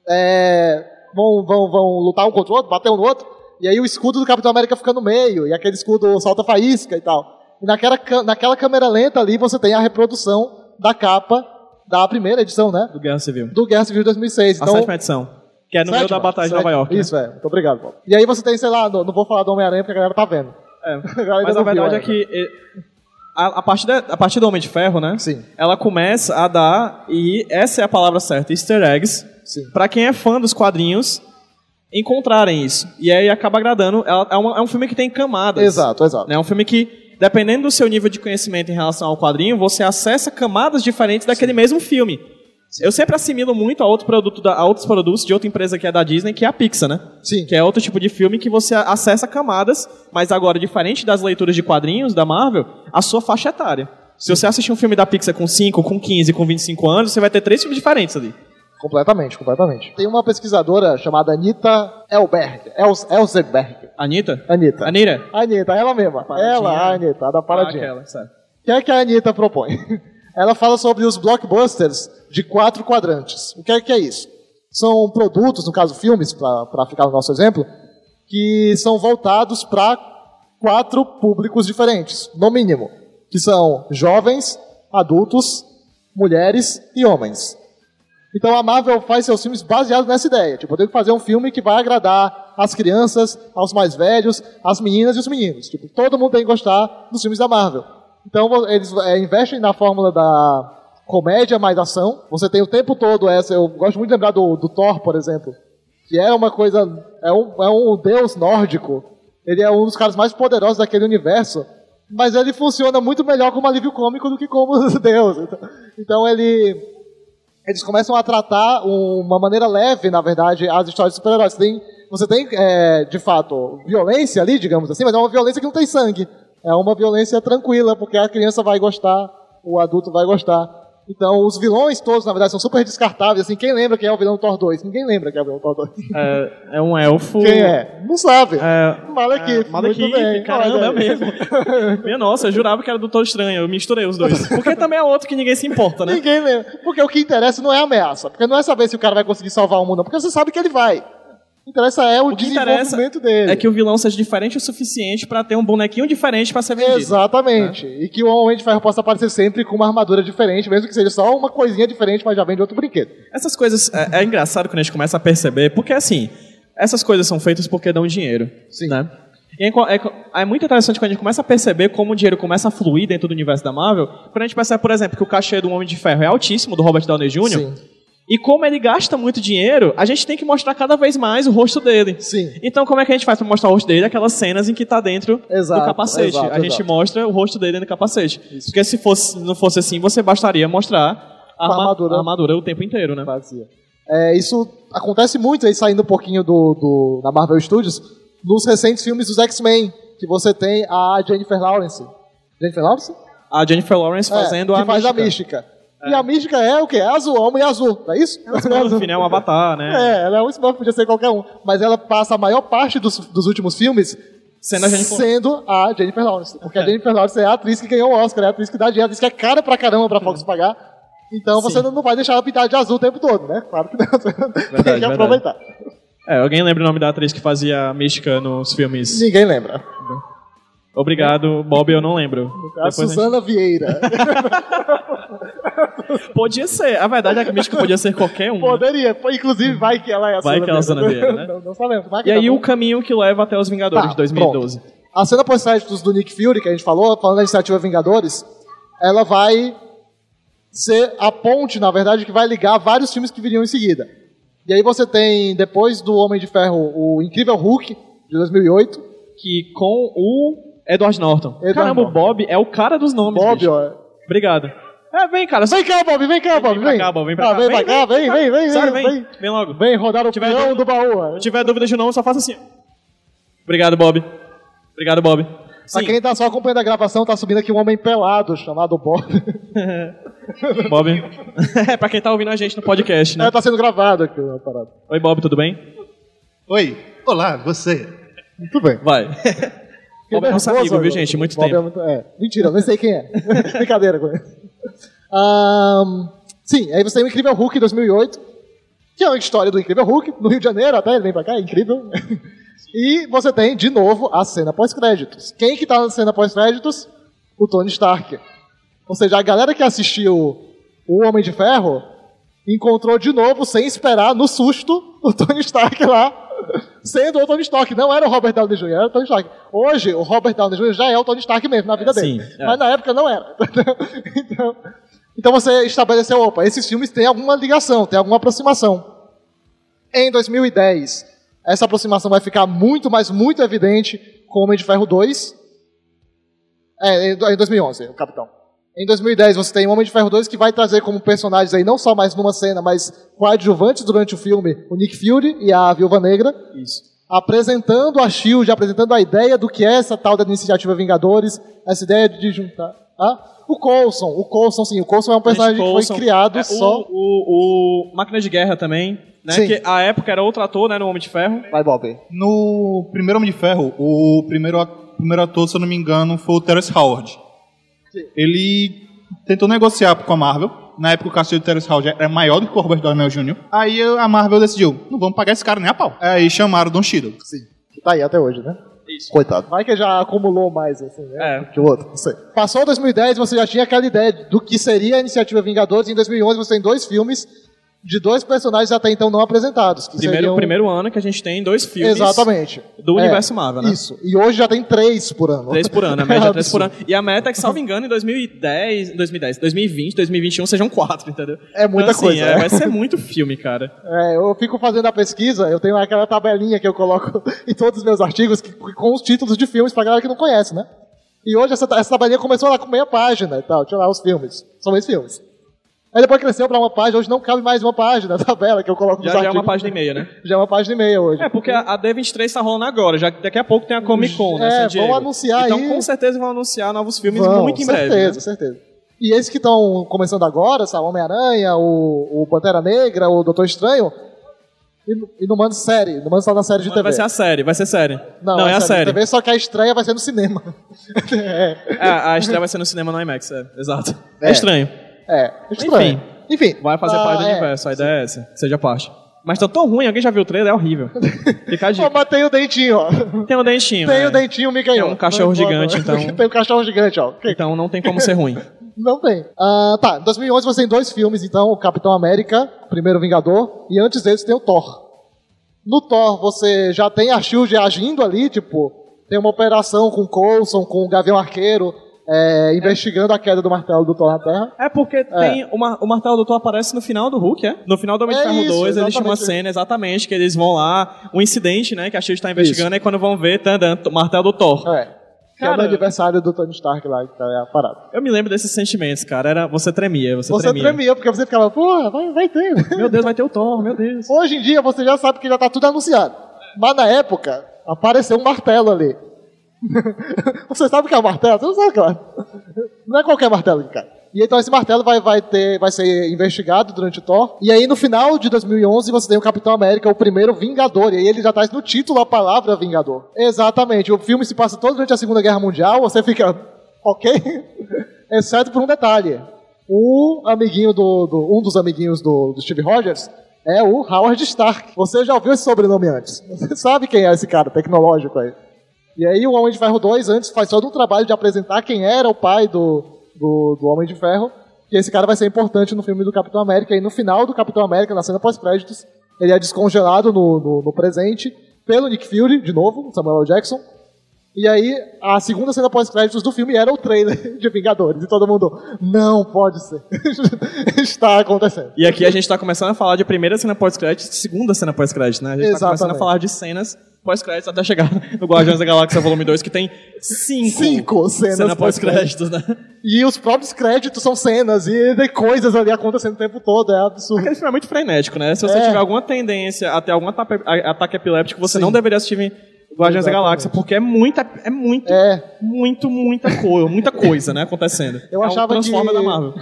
é, vão, vão, vão lutar um contra o outro, bater um no outro, e aí o escudo do Capitão América fica no meio, e aquele escudo solta faísca e tal. E naquela, naquela câmera lenta ali você tem a reprodução da capa da primeira edição, né? Do Guerra Civil. Do Guerra Civil de 2006. A Então, sétima edição. Que é no meio da sétima, Batalha de Nova sétima. York. né? Isso, é. Muito obrigado, Paulo. E aí você tem, sei lá, não, não vou falar do Homem-Aranha porque a galera tá vendo. É. A Mas a verdade é que eh, a, a, partir da- a partir do Homem de Ferro, né? Sim. Ela começa a dar, e essa é a palavra certa, easter eggs, pra quem é fã dos quadrinhos encontrarem isso. E aí acaba agradando. Ela- É, uma- é um filme que tem camadas. Exato, exato. É um filme que, dependendo do seu nível de conhecimento em relação ao quadrinho, você acessa camadas diferentes daquele mesmo filme. Eu sempre assimilo muito a, outro produto da- a outros produtos de outra empresa que é da Disney, que é a Pixar, né? Sim. Que é outro tipo de filme que você acessa camadas, mas agora, diferente das leituras de quadrinhos da Marvel, a sua faixa etária. Se você assistir um filme da Pixar com 5, com 15, com 25 anos, você vai ter três filmes diferentes ali. Completamente, completamente. Tem uma pesquisadora chamada Anita Elberg. Els, Elzerberg. Anitta? Anitta. Anira? Anitta, ela mesma. Paradinha. Ela, a Anitta, a da paradinha. Ah, aquela. O que é que a Anitta propõe? Ela fala sobre os blockbusters de quatro quadrantes. O que é que é isso? São produtos, no caso filmes, para ficar no nosso exemplo, que são voltados para quatro públicos diferentes, no mínimo, que são jovens, adultos, mulheres e homens. Então a Marvel faz seus filmes baseados nessa ideia. Tipo, eu tenho que fazer um filme que vai agradar as crianças, aos mais velhos, as meninas e os meninos. Tipo, todo mundo tem que gostar dos filmes da Marvel. Então eles é, investem na fórmula da comédia mais ação. Você tem o tempo todo essa. Eu gosto muito de lembrar do, do Thor, por exemplo, que é uma coisa. É um, é um deus nórdico. Ele é um dos caras mais poderosos daquele universo. Mas ele funciona muito melhor como alívio cômico do que como deus. Então, então ele eles começam a tratar uma maneira leve, na verdade, as histórias de super-heróis. Tem, você tem é, de fato, violência ali, digamos assim, mas é uma violência que não tem sangue. É uma violência tranquila, porque a criança vai gostar, o adulto vai gostar. Então, os vilões todos, na verdade, são super descartáveis. Assim, quem lembra quem é o vilão do Thor 2? Ninguém lembra quem é o vilão do Thor 2. É, é um elfo. Quem é? Não sabe. É, Malekith. é, Malekith, bem. caramba, é mesmo. Minha nossa, eu jurava que era do Doutor Estranho, eu misturei os dois. Porque também é outro que ninguém se importa, né? Ninguém lembra. Porque o que interessa não é a ameaça. Porque não é saber se o cara vai conseguir salvar o mundo, não. Porque você sabe que ele vai. O que interessa é o, O desenvolvimento dele. É que o vilão seja diferente o suficiente pra ter um bonequinho diferente pra ser vendido. Exatamente. E que o Homem de Ferro possa aparecer sempre com uma armadura diferente, mesmo que seja só uma coisinha diferente, mas já vem de outro brinquedo. Essas coisas é, é engraçado quando a gente começa a perceber, porque assim, essas coisas são feitas porque dão dinheiro. Sim. Né? E é, é- é muito interessante quando a gente começa a perceber como o dinheiro começa a fluir dentro do universo da Marvel. Quando a gente percebe, por exemplo, que o cachê do Homem de Ferro é altíssimo, do Robert Downey Jr. Sim. E como ele gasta muito dinheiro, a gente tem que mostrar cada vez mais o rosto dele. Sim. Então, como é que a gente faz pra mostrar o rosto dele? Aquelas cenas em que tá dentro Exato, do capacete. exato, a gente exato. mostra o rosto dele dentro do capacete. Porque se fosse, não fosse assim, você bastaria mostrar a, a arma- armadura. a armadura o tempo inteiro, né? Fazia. É, isso acontece muito aí, saindo um pouquinho do, do- da Marvel Studios, nos recentes filmes dos X-Men, que você tem a Jennifer Lawrence. Jennifer Lawrence? A Jennifer Lawrence É, fazendo que a faz mística. a mística. E a mística é o quê? É azul, a mulher azul, não é isso? Smurf, né? Um avatar, né? É, ela é um Smurf, podia ser qualquer um. Mas ela passa a maior parte dos, dos últimos filmes Sendo a Jennifer- sendo a Jennifer Lawrence. Porque a Jennifer Lawrence é a atriz que ganhou o Oscar, é a atriz que dá dinheiro, a atriz que é cara pra caramba pra Fox pagar. Então você Sim. não não vai deixar ela pintar de azul o tempo todo, né? Claro que não. Você tem que verdade. aproveitar. É, alguém lembra o nome da atriz que fazia a mística nos filmes? Ninguém lembra. Obrigado, Bob, eu não lembro. A Depois a gente- Suzana Vieira. Podia ser. A verdade é que a mística podia ser qualquer um. Poderia. Pô, Inclusive, vai que ela é a Vai que ela é a Suzana Vieira, né? Não, não sabemos. Vai que E aí tá o caminho que leva até os Vingadores Tá, de 2012. A cena pós-créditos do Nick Fury, que a gente falou, falando da iniciativa Vingadores, ela vai ser a ponte, na verdade, que vai ligar vários filmes que viriam em seguida. E aí você tem, depois do Homem de Ferro, o Incrível Hulk, de 2008. Que com o Edward Norton. Edward Caramba, o Norton. Bob é o cara dos nomes. Bob, bicho. ó. Obrigado. É, vem, cara. Vem cá, Bob, vem cá, Bob, Vem vem. pra cá, Bob, vem pra Ah, cá. Vem pra cá, vem, vem, vem. Sério, vem, vem. vem. Vem logo. Vem rodar o tiver peão dúvida- do baú. Se tiver dúvida de nome, só faça assim. Obrigado, Bob. Obrigado, Bob. Pra Sim, quem tá só acompanhando a gravação, tá subindo aqui um homem pelado, chamado Bob. Bob. é, pra quem tá ouvindo a gente no podcast, né? É, tá sendo gravado aqui a parada. Oi, Bob, tudo bem? Oi, olá, você. Muito bem. Vai. Bob é nosso amigo, viu, gente? Muito Bob tempo. É muito, é. Mentira, eu nem sei quem é. Brincadeira com ele. Ahn, sim, aí você tem o Incrível Hulk 2008, que é uma história do Incrível Hulk, no Rio de Janeiro até, ele vem pra cá, é incrível. E você tem, de novo, a cena pós-créditos. Quem que tá na cena pós-créditos? O Tony Stark. Ou seja, a galera que assistiu O Homem de Ferro encontrou de novo, sem esperar, no susto, o Tony Stark lá, sendo o Tony Stark. Não era o Robert Downey Jr., era o Tony Stark. Hoje, o Robert Downey Jr. já é o Tony Stark mesmo, na vida Sim, dele. é. Mas na época não era. então, então você estabeleceu, opa, esses filmes têm alguma ligação, têm alguma aproximação. Em 2010, essa aproximação vai ficar muito, mas muito evidente com Homem de Ferro 2. É, em 2011, o Capitão. Em 2010 você tem o Homem de Ferro 2 que vai trazer como personagens aí, não só mais numa cena, mas coadjuvantes durante o filme, o Nick Fury e a Viúva Negra. Isso. apresentando a SHIELD, apresentando a ideia do que é essa tal da iniciativa Vingadores, essa ideia de juntar. Ah? O Coulson, o Coulson, sim, o Coulson é um personagem que Coulson. foi criado É, só. O, o, o Máquina de Guerra também, né? Sim. Que a época era outro ator, né? No Homem de Ferro. Vai, Bob. No primeiro Homem de Ferro, o primeiro, a- primeiro ator, se eu não me engano, foi o Terrence Howard. Ele tentou negociar com a Marvel. Na época, o cachê do Terrence Howard era maior do que o Robert Downey Jr. Aí a Marvel decidiu, não vamos pagar esse cara nem a pau. Aí chamaram o Don Cheadle. Sim. Que tá aí até hoje, né? Isso. Coitado. Vai que já acumulou mais, assim, né? É. Que o outro, não sei. Passou 2010, você já tinha aquela ideia do que seria a iniciativa Vingadores. Em 2011, você tem dois filmes de dois personagens até então não apresentados. Que Primeiro, seriam... primeiro ano que a gente tem dois filmes Exatamente. do É, universo Marvel, né? Isso. E hoje já tem três por ano. Três por ano, a média é três por ano. E a meta é que, salvo engano, em 2010, 2010, 2020, 2021 sejam quatro, entendeu? É muita Então, assim, coisa, é, né? Vai ser muito filme, cara. É, eu fico fazendo a pesquisa, eu tenho aquela tabelinha que eu coloco em todos os meus artigos que- com os títulos de filmes pra galera que não conhece, né? E hoje essa, essa tabelinha começou lá com meia página e tal, tinha lá os filmes. São esses filmes. Aí depois cresceu pra uma página, hoje não cabe mais uma página, a tabela que eu coloco nos Já, já é uma página e meia, né? Já é uma página e meia hoje. É, porque a, a D23 tá rolando agora. Já, daqui a pouco tem a Comic Con, né? É, San Diego. vão anunciar então, aí- com certeza vão anunciar novos filmes Vão, muito em certeza, breve. né? certeza. E esses que estão começando agora, sabe, Homem-Aranha, o, o Pantera Negra, o Doutor Estranho, e, e não manda série, não manda só na série de TV. Vai ser a série, vai ser série. Não, é a de série. TV, só que a estreia vai ser no cinema. é, É, a estreia vai ser no cinema no IMAX, é, exato. É, É. estranho. É, estranho. Enfim. Enfim. Vai fazer ah, parte do é. universo, a ideia é essa, seja parte. Mas tá tão ruim, alguém já viu o trailer? É horrível. Fica a Pô, dica. mas tem o dentinho, ó. Tem o dentinho. Tem é. o dentinho, Mickey. Tem um cachorro gigante, então. tem um cachorro gigante, ó. Então não tem como ser ruim. Não tem. Ah, tá, em 2011 você tem dois filmes, então, o Capitão América, Primeiro Vingador, e antes deles tem o Thor. No Thor você já tem a SHIELD agindo ali, tipo, tem uma operação com o Coulson, com o Gavião Arqueiro, é, investigando a queda do martelo do Thor na Terra. É porque tem o, mar, o martelo do Thor aparece no final do Hulk, é? No final do Homem de É Ferro isso, 2, eles tinham uma cena exatamente que eles vão lá, um incidente, né, que a Shield tá investigando, e quando vão ver, tá o martelo do Thor. É. Que é o aniversário do Tony Stark lá, que tá é a parada. Eu me lembro desses sentimentos, cara. Era, você tremia, você, Você tremia. tremia, porque você ficava, porra, vai, vai ter. Meu Deus, vai ter o Thor, meu Deus. Hoje em dia você já sabe que já tá tudo anunciado. Mas na época, apareceu um martelo ali. Você sabe o que é um martelo? Você não sabe, claro. Não é qualquer martelo que cai. E então esse martelo vai, vai, ter, vai ser investigado durante o Thor. E aí no final de 2011 você tem o Capitão América, o primeiro Vingador. E aí ele já traz no título a palavra Vingador. Exatamente. O filme se passa todo durante a Segunda Guerra Mundial. Você fica, ok? Exceto por um detalhe. O amiguinho do, do- um dos amiguinhos do, do Steve Rogers é o Howard Stark. Você já ouviu esse sobrenome antes? Você sabe quem é esse cara tecnológico aí? E aí o Homem de Ferro 2 antes faz todo um trabalho de apresentar quem era o pai do, do, do Homem de Ferro. E esse cara vai ser importante no filme do Capitão América. E no final do Capitão América, na cena pós-créditos, ele é descongelado no, no, no presente pelo Nick Fury, de novo, Samuel L. Jackson. E aí, a segunda cena pós-créditos do filme era o trailer de Vingadores. E todo mundo, não pode ser. Está acontecendo. E aqui a gente tá começando a falar de primeira cena pós-crédito e segunda cena pós-crédito, né? A gente tá começando a falar de cenas pós-créditos até chegar no Guardiões da Galáxia Volume 2, que tem cinco, Cinco cenas cena pós-créditos, né? E os próprios créditos são cenas e tem coisas ali acontecendo o tempo todo, é absurdo. Aquele filme é muito frenético, né? Se você É. tiver alguma tendência a ter algum ataque, ataque epiléptico, você não deveria assistir Guardiões da. Galáxia, porque é muita, é muito, É. muito, muita coisa, muita coisa, né, acontecendo. Eu é achava um Transformer que- da Marvel.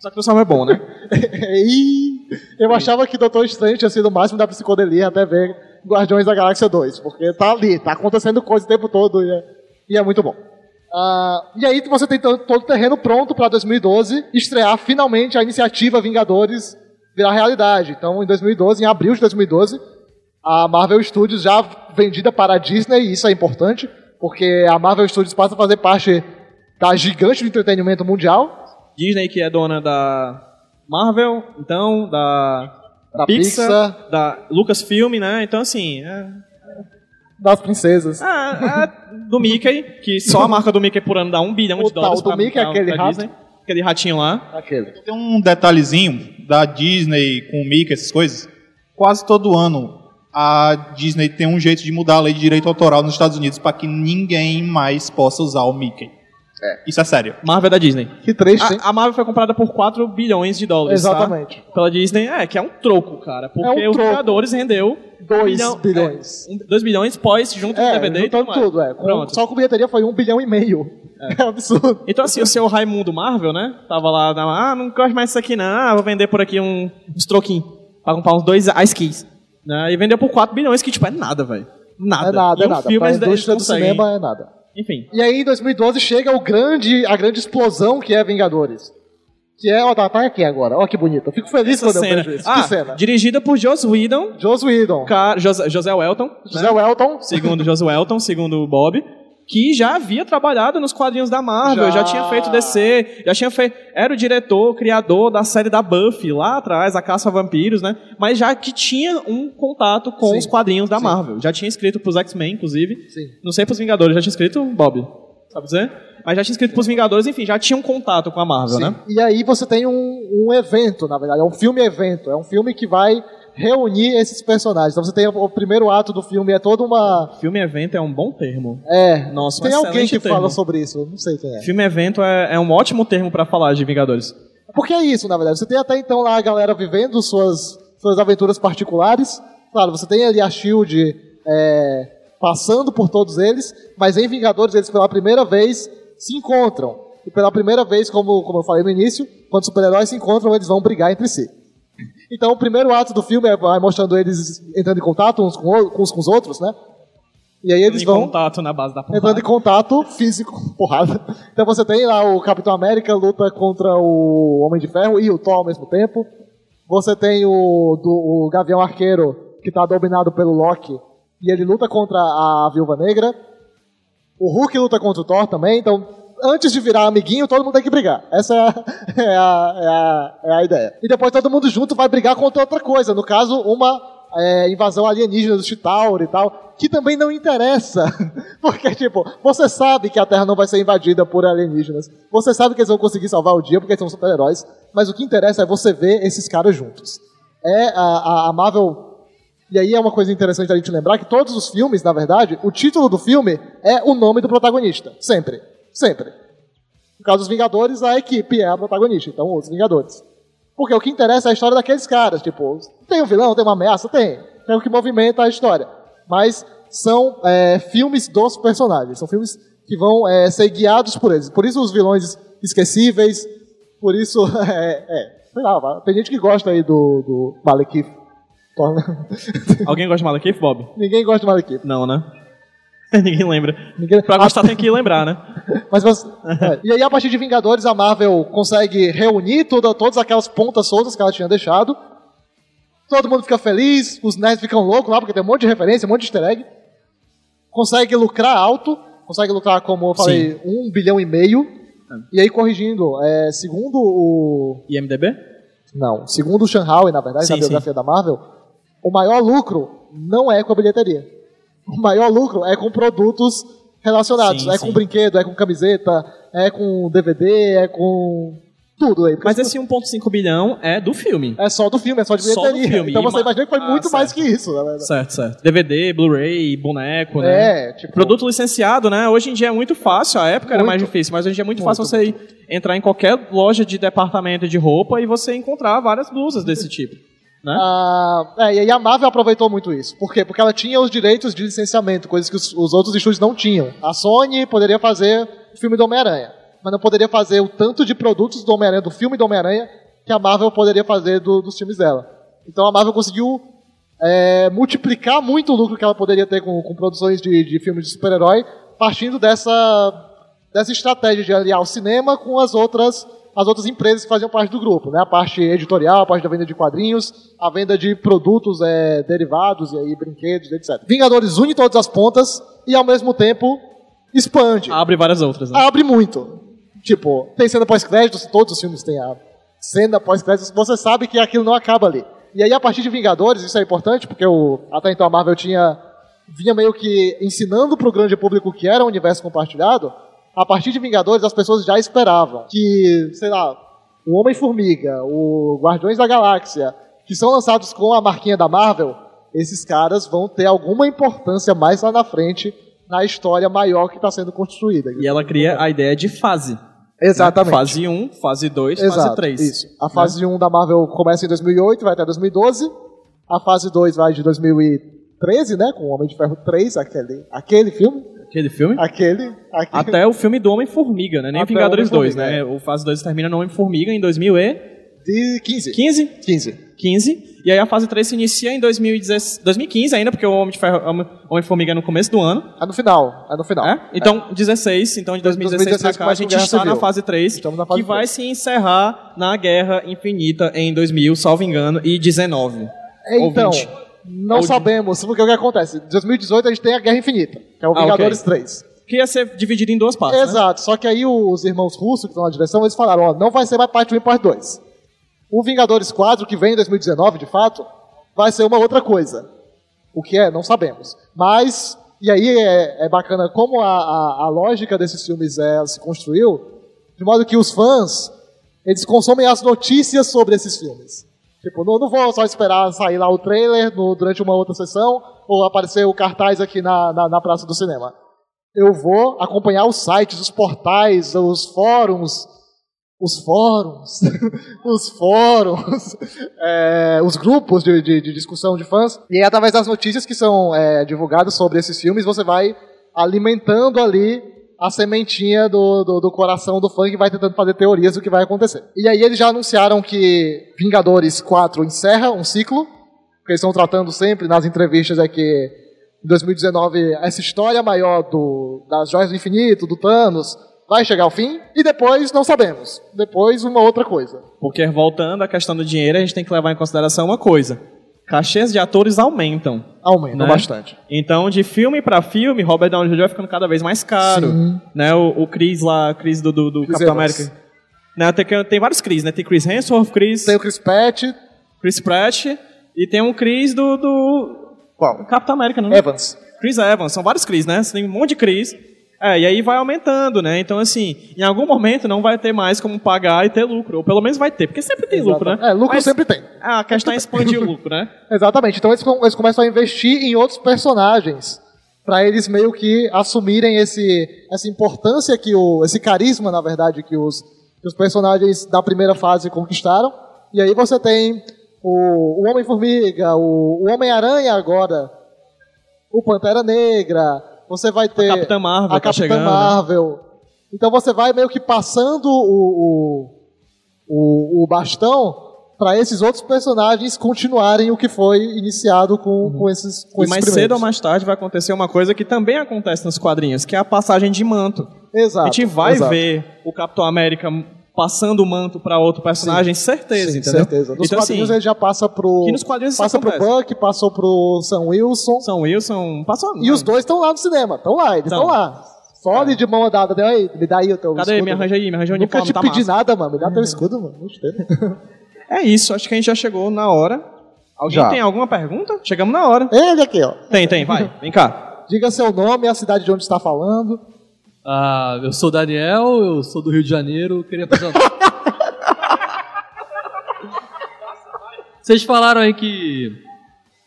Só que o Transformer é bom, né? e eu achava que Doutor Estranho tinha sido o máximo da psicodelia até ver Guardiões da Galáxia 2, porque tá ali, tá acontecendo coisa o tempo todo e é, e é muito bom. Ah, e aí você tem todo o terreno pronto para 2012 estrear finalmente a iniciativa Vingadores virar realidade. Então, em 2012, em abril de 2012, a Marvel Studios já vendida para a Disney, e isso é importante, porque a Marvel Studios passa a fazer parte da gigante do entretenimento mundial, Disney, que é dona da Marvel, então, da, da Pixar, Pixar, da Lucasfilm, né? Então, assim, é, das princesas. Ah, do Mickey, que só a marca do Mickey por ano dá um bilhão O de dólares tal do Mickey é aquele pra rato? Aquele ratinho lá. Aquele. Tem um detalhezinho da Disney com o Mickey, essas coisas. Quase todo ano a Disney tem um jeito de mudar a lei de direito autoral nos Estados Unidos para que ninguém mais possa usar o Mickey. Isso é sério. Marvel é da Disney. Que triste, hein? A, a Marvel foi comprada por 4 bilhões de dólares. tá? Exatamente. Pela Disney. É, que é um troco, cara. Porque É um os troco. Vingadores rendeu 2 bilhão- bilhões. 2 bilhões pós, junto com o É, DVD e juntando tudo mais. tudo, é. Com- Pronto. só com bilheteria foi um bilhão e meio. É, absurdo. Então, assim, o seu Raimundo Marvel, né? Tava lá, na- ah, não gosto mais disso aqui, não. Ah, vou vender por aqui um, uns troquinhos. Pra comprar uns dois ice keys. Né? E vendeu por 4 bilhões, que, tipo, é nada, velho. Nada. É nada, e é um nada. filme Pra eles indústria do cinema é nada. Enfim. E aí, em 2012, chega o grande, a grande explosão que é Vingadores. Que é, ó, tá, tá aqui agora. Ó que bonito. Eu fico feliz Essa quando eu cena. vejo isso. Ah, que cena. dirigida por Joss Whedon, Joss Whedon, cara, José, José Welton, José né? Welton. segundo Joss Welton, segundo o Bob, que já havia trabalhado nos quadrinhos da Marvel, Já. já, tinha feito DC, já tinha feito, era o diretor, criador da série da Buffy lá atrás, a Caça a Vampiros, né? Mas já que tinha um contato com Sim. os quadrinhos da Sim. Marvel, já tinha escrito pros X-Men, inclusive. Sim. Não sei pros Vingadores, já tinha escrito Bob, sabe dizer? Mas já tinha escrito pros Vingadores, enfim, já tinha um contato com a Marvel, né? E aí você tem um, um evento, na verdade. É um filme-evento. É um filme que vai reunir esses personagens. Então você tem o, primeiro ato do filme, é toda uma... Filme evento é um bom termo. É, Nossa, um tem alguém excelente que termo. fala sobre isso. eu Não sei quem é. Filme evento é, é um ótimo termo pra falar de Vingadores. Porque é isso, na verdade. Você tem até então lá a galera vivendo suas, suas aventuras particulares. Claro, você tem ali a Shield é, passando por todos eles, mas em Vingadores eles pela primeira vez se encontram. E pela primeira vez, como, como eu falei no início, quando os super-heróis se encontram, eles vão brigar entre si. Então o primeiro ato do filme é vai mostrando eles entrando em contato uns com, uns com os outros, né? E aí eles em vão contato na base da porrada. entrando em contato físico, porrada. Então você tem lá o Capitão América luta contra o Homem de Ferro e o Thor ao mesmo tempo. Você tem o, do, o Gavião Arqueiro, que está dominado pelo Loki, e ele luta contra a Viúva Negra. O Hulk luta contra o Thor também, então antes de virar amiguinho, todo mundo tem que brigar. Essa é a, é a, é a, é a ideia. E depois todo mundo junto vai brigar contra outra coisa. No caso, uma é, invasão alienígena do Chitauri e tal, que também não interessa. Porque, tipo, você sabe que a Terra não vai ser invadida por alienígenas. Você sabe que eles vão conseguir salvar o dia porque eles são super-heróis. Mas o que interessa é você ver esses caras juntos. É a, a, Marvel e aí é uma coisa interessante a gente lembrar que todos os filmes, na verdade, o título do filme é o nome do protagonista. Sempre. Sempre. No caso dos Vingadores, a equipe é a protagonista, então os Vingadores. Porque o que interessa é a história daqueles caras. Tipo, tem um vilão, tem uma ameaça? Tem. É o que movimenta a história. Mas são é, filmes dos personagens. São filmes que vão é, ser guiados por eles. Por isso os vilões esquecíveis. Por isso, é, é sei lá, tem gente que gosta aí do, do Malekith. Alguém gosta de Malekith, Bob? Ninguém gosta de Malekith. Não, né? Ninguém lembra. Ninguém... Pra gostar tem que lembrar, né? Mas você- é. E aí, a partir de Vingadores, a Marvel consegue reunir toda, todas aquelas pontas soltas que ela tinha deixado. Todo mundo fica feliz, os nerds ficam loucos lá, porque tem um monte de referência, um monte de easter egg. Consegue lucrar alto, consegue lucrar, como eu falei, um bilhão e meio. E aí, corrigindo, é, segundo o. IMDB? Não, segundo o Shanghai, na verdade, Sim, na biografia da Marvel, o maior lucro não é com a bilheteria. O maior lucro é com produtos relacionados. Sim, é sim. com brinquedo, é com camiseta, é com DVD, é com tudo aí. Mas esse 1.5 bilhão é do filme. É só do filme, é só de Só do bilheteria. filme. Então você ma- imagina que foi Ah, muito mais certo. que isso, na verdade. Certo, certo. DVD, Blu-ray, boneco, né? É, tipo... Produto licenciado, né? Hoje em dia é muito fácil, a época era Muito. mais difícil, mas hoje em dia é muito, Muito, fácil você ir- entrar em qualquer loja de departamento de roupa e você encontrar várias blusas desse tipo. Né? Ah, é, e a Marvel aproveitou muito isso. Por quê? Porque ela tinha os direitos de licenciamento, coisas que os, os outros estúdios não tinham. A Sony poderia fazer o filme do Homem-Aranha, mas não poderia fazer o tanto de produtos do Homem-Aranha, do filme do Homem-Aranha, que a Marvel poderia fazer do- dos filmes dela. Então a Marvel conseguiu é, multiplicar muito o lucro que ela poderia ter com, com produções de, de filmes de super-herói, partindo dessa, dessa estratégia de aliar o cinema com as outras, as outras empresas que faziam parte do grupo. Né? A parte editorial, a parte da venda de quadrinhos, a venda de produtos é, derivados, e aí brinquedos, etc. Vingadores une todas as pontas e, ao mesmo tempo, expande Abre várias outras, né? abre muito. Tipo, tem cena pós-créditos, todos os filmes têm a cena pós-créditos, você sabe que aquilo não acaba ali. E aí, a partir de Vingadores, isso é importante, porque o, até então a Marvel tinha vinha meio que ensinando pro grande público o que era o universo compartilhado. A partir de Vingadores, as pessoas já esperavam que, sei lá, o Homem-Formiga, o Guardiões da Galáxia, que são lançados com a marquinha da Marvel, esses caras vão ter alguma importância mais lá na frente na história maior que está sendo construída. E ela cria a ideia de fase. Exatamente. Né? Fase 1, fase 2, Exato, fase 3. Isso. A fase 1 da Marvel começa em 2008, vai até 2012. A fase 2 vai de 2013, né? Com o Homem de Ferro 3, aquele, aquele filme. Aquele filme. Aquele. aquele. Até o filme do Homem-Formiga, né? Nem Até Vingadores 2, Homem-Formiga, né? O fase 2 termina no Homem-Formiga em 2015. De 15. 15. 15. E aí a fase 3 se inicia em 2016 2015 ainda, porque o Homem-Formiga é no começo do ano. É no final. É no final. É? Então, 16, então de 2016 pra 2016 cá, a gente está na fase 3, Estamos na fase que vai 3. se encerrar na Guerra Infinita em 2000, salvo engano, e 19. Então, Ouvinte. Não sabemos porque o que acontece. Em 2018 a gente tem a Guerra Infinita, que é o Ah, Vingadores ok. 3. Que ia ser dividido em duas partes, né? Exato, só que aí os irmãos russos que estão na direção, eles falaram, ó, não vai ser mais parte 1 e parte 2. O Vingadores 4, que vem em 2019, de fato, vai ser uma outra coisa. O que é, não sabemos. Mas, e aí é, é bacana como a, a, a lógica desses filmes é, se construiu, de modo que os fãs, eles consomem as notícias sobre esses filmes. Tipo, não, não vou só esperar sair lá o trailer no- durante uma outra sessão, ou aparecer o cartaz aqui na, na, na praça do cinema eu vou acompanhar os sites, os portais, os fóruns, os fóruns, os fóruns, é, os grupos de, de- de discussão de fãs. E através das notícias que são é, divulgadas sobre esses filmes, você vai alimentando ali a sementinha do, do, do coração do que vai tentando fazer teorias do que vai acontecer. E aí eles já anunciaram que Vingadores 4 encerra um ciclo, que eles estão tratando sempre nas entrevistas é que em 2019 essa história maior do, das Joias do Infinito, do Thanos, vai chegar ao fim, e depois não sabemos. Depois uma outra coisa. Porque voltando à questão do dinheiro, a gente tem que levar em consideração uma coisa. Cachês de atores aumentam. Aumenta Né? bastante. Então, de filme pra filme, Robert Downey Jr. vai ficando cada vez mais caro. Sim. Né? O, o Chris lá, Chris do, do, do Chris Capitão Evans. América. Né? Tem, tem vários Chris, né? Tem Chris Hemsworth, Chris, Tem o Chris Pratt, Chris Pratt e tem um Chris do, do qual? Capitão América, não é? Evans. Chris Evans, são vários Chris, né? Tem um monte de Chris. É, e aí vai aumentando, né? Então, assim, em algum momento não vai ter mais como pagar e ter lucro. Ou pelo menos vai ter, porque sempre tem lucro, né? É, lucro Mas sempre tem. A questão é expandir o lucro, né? Exatamente. Então eles, eles começam a investir em outros personagens para eles meio que assumirem esse, essa importância que o esse carisma, na verdade, que os, que os personagens da primeira fase conquistaram. E aí você tem o, o Homem-Formiga, o, o Homem-Aranha agora, o Pantera Negra, você vai ter Capitã Marvel a tá Capitã chegando? Marvel. Então você vai meio que passando o, o, o, o bastão para esses outros personagens continuarem o que foi iniciado com, com esses com Uhum. E esses mais primeiros. cedo ou mais tarde vai acontecer uma coisa que também acontece nos quadrinhos, que é a passagem de manto. Exato, a gente vai exato. ver o Capitão América passando o manto para outro personagem, certeza, Sim, entendeu? certeza. Nos então, quadrinhos assim, ele já passa pro. que nos quadrinhos passa pro. Buck, passou pro Sam Wilson. São Wilson passou. E os dois estão lá no cinema. Estão lá, eles Tão. estão lá. Só de de mão dada. Deu aí, me dá aí o teu Cadê? escudo. Me arranja aí, me arranja o Nunca uniforme, te tá pedi massa. nada, mano. Me dá teu escudo, mano. É isso, acho que a gente já chegou na hora. Alguém Já. tem alguma pergunta? Chegamos na hora. Ele aqui, ó. Tem, tem, vai, vem cá. Diga seu nome, a cidade de onde está falando. Ah, eu sou o Daniel, eu sou do Rio de Janeiro, queria fazer uma... Vocês falaram aí que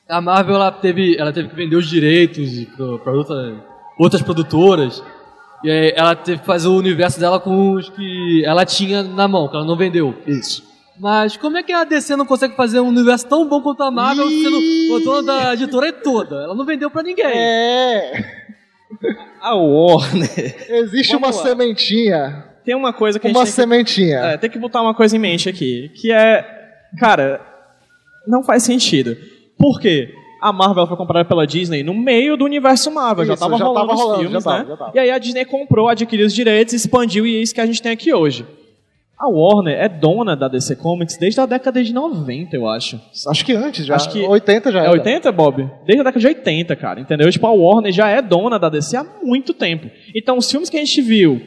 a Marvel ela teve, ela teve que vender os direitos para outra, outras produtoras. E aí ela teve que fazer o universo dela com os que ela tinha na mão, que ela não vendeu. Isso. Mas como é que a DC não consegue fazer um universo tão bom quanto a Marvel, sendo o dono da editora toda? Ela não vendeu pra ninguém. É. A Warner. Existe Vamos uma lá. sementinha. Tem uma coisa que a gente Uma tem que sementinha. É, tem que botar uma coisa em mente aqui, que é, cara, não faz sentido. Por quê? A Marvel foi comprada pela Disney no meio do universo Marvel, já Isso, tava já rolando tava os rolando, filmes, já tava, né? já. E aí a Disney comprou, adquiriu os direitos, expandiu e é isso que a gente tem aqui hoje. A Warner é dona da DC Comics desde a década de 90, eu acho. Acho que antes já. Acho que- 80 já É era. 80, Bob? Desde a década de 80, cara, entendeu? Tipo, a Warner já é dona da DC há muito tempo. Então, os filmes que a gente viu,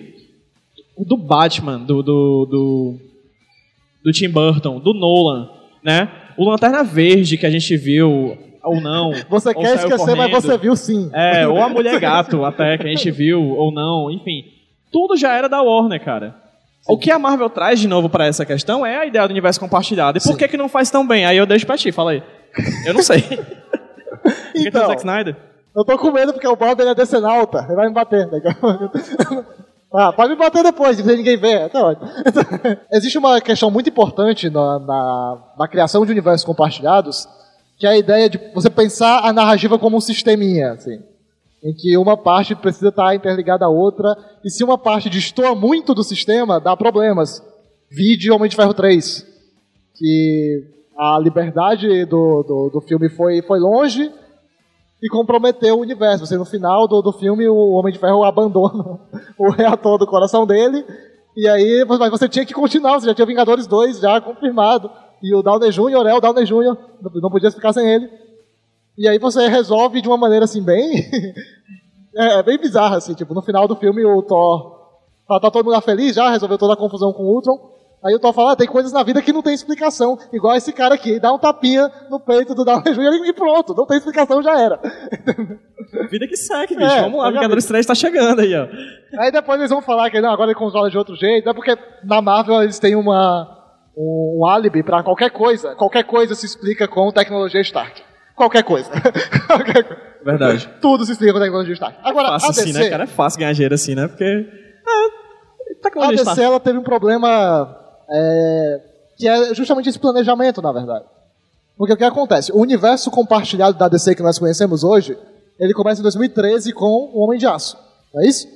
o do Batman, do, do, do, do Tim Burton, do Nolan, né? O Lanterna Verde que a gente viu, ou não. Você ou quer esquecer, mas correndo. você viu sim. É, ou a Mulher Gato, até, que a gente viu, ou não, enfim. Tudo já era da Warner, cara. O que a Marvel traz de novo pra essa questão é a ideia do universo compartilhado. E por que que não faz tão bem? Aí eu deixo pra ti, fala aí. Eu não sei. Então, Zack Snyder? eu tô com medo porque o Bob ele é decenalta. Ele vai me bater. ah, pode me bater depois, se ninguém ver. Tá ótimo. Existe uma questão muito importante na, na, na criação de universos compartilhados, que é a ideia de você pensar a narrativa como um sisteminha, assim, em que uma parte precisa estar interligada à outra, e se uma parte destoa muito do sistema, dá problemas. Vide Homem de Ferro 3, que a liberdade do, do, do filme foi, foi longe e comprometeu o universo. Você, no final do, do filme, o Homem de Ferro abandona o reator do coração dele, e aí mas você tinha que continuar, você já tinha Vingadores 2 já confirmado, e o Downey Jr. é o Downey Jr., não podia ficar sem ele. E aí você resolve de uma maneira assim, bem. é, é bem bizarra, assim, tipo, no final do filme o Thor. Tá, tá todo mundo feliz já, resolveu toda a confusão com o Ultron. Aí o Thor fala, ah, tem coisas na vida que não tem explicação. Igual esse cara aqui, dá um tapinha no peito do Downey Jr. e pronto, não tem explicação, já era. Vida que segue, bicho. É, Vamos lá. Vingadores 3 tá chegando aí, ó. Aí depois eles vão falar que não, agora ele controla de outro jeito. É porque na Marvel eles têm uma, um, um álibi pra qualquer coisa. Qualquer coisa se explica com tecnologia Stark. Qualquer coisa. Qualquer coisa. Verdade. Tudo se explica com tecnologia Stark. Agora, Fácil a DC, assim, né, cara? É fácil ganhar dinheiro assim, né? Porque. É. a Tecnologia DC está. ela teve um problema é, que é justamente esse planejamento, na verdade. Porque o que acontece? O universo compartilhado da DC que nós conhecemos hoje, ele começa em 2013 com o Homem de Aço. Não é isso?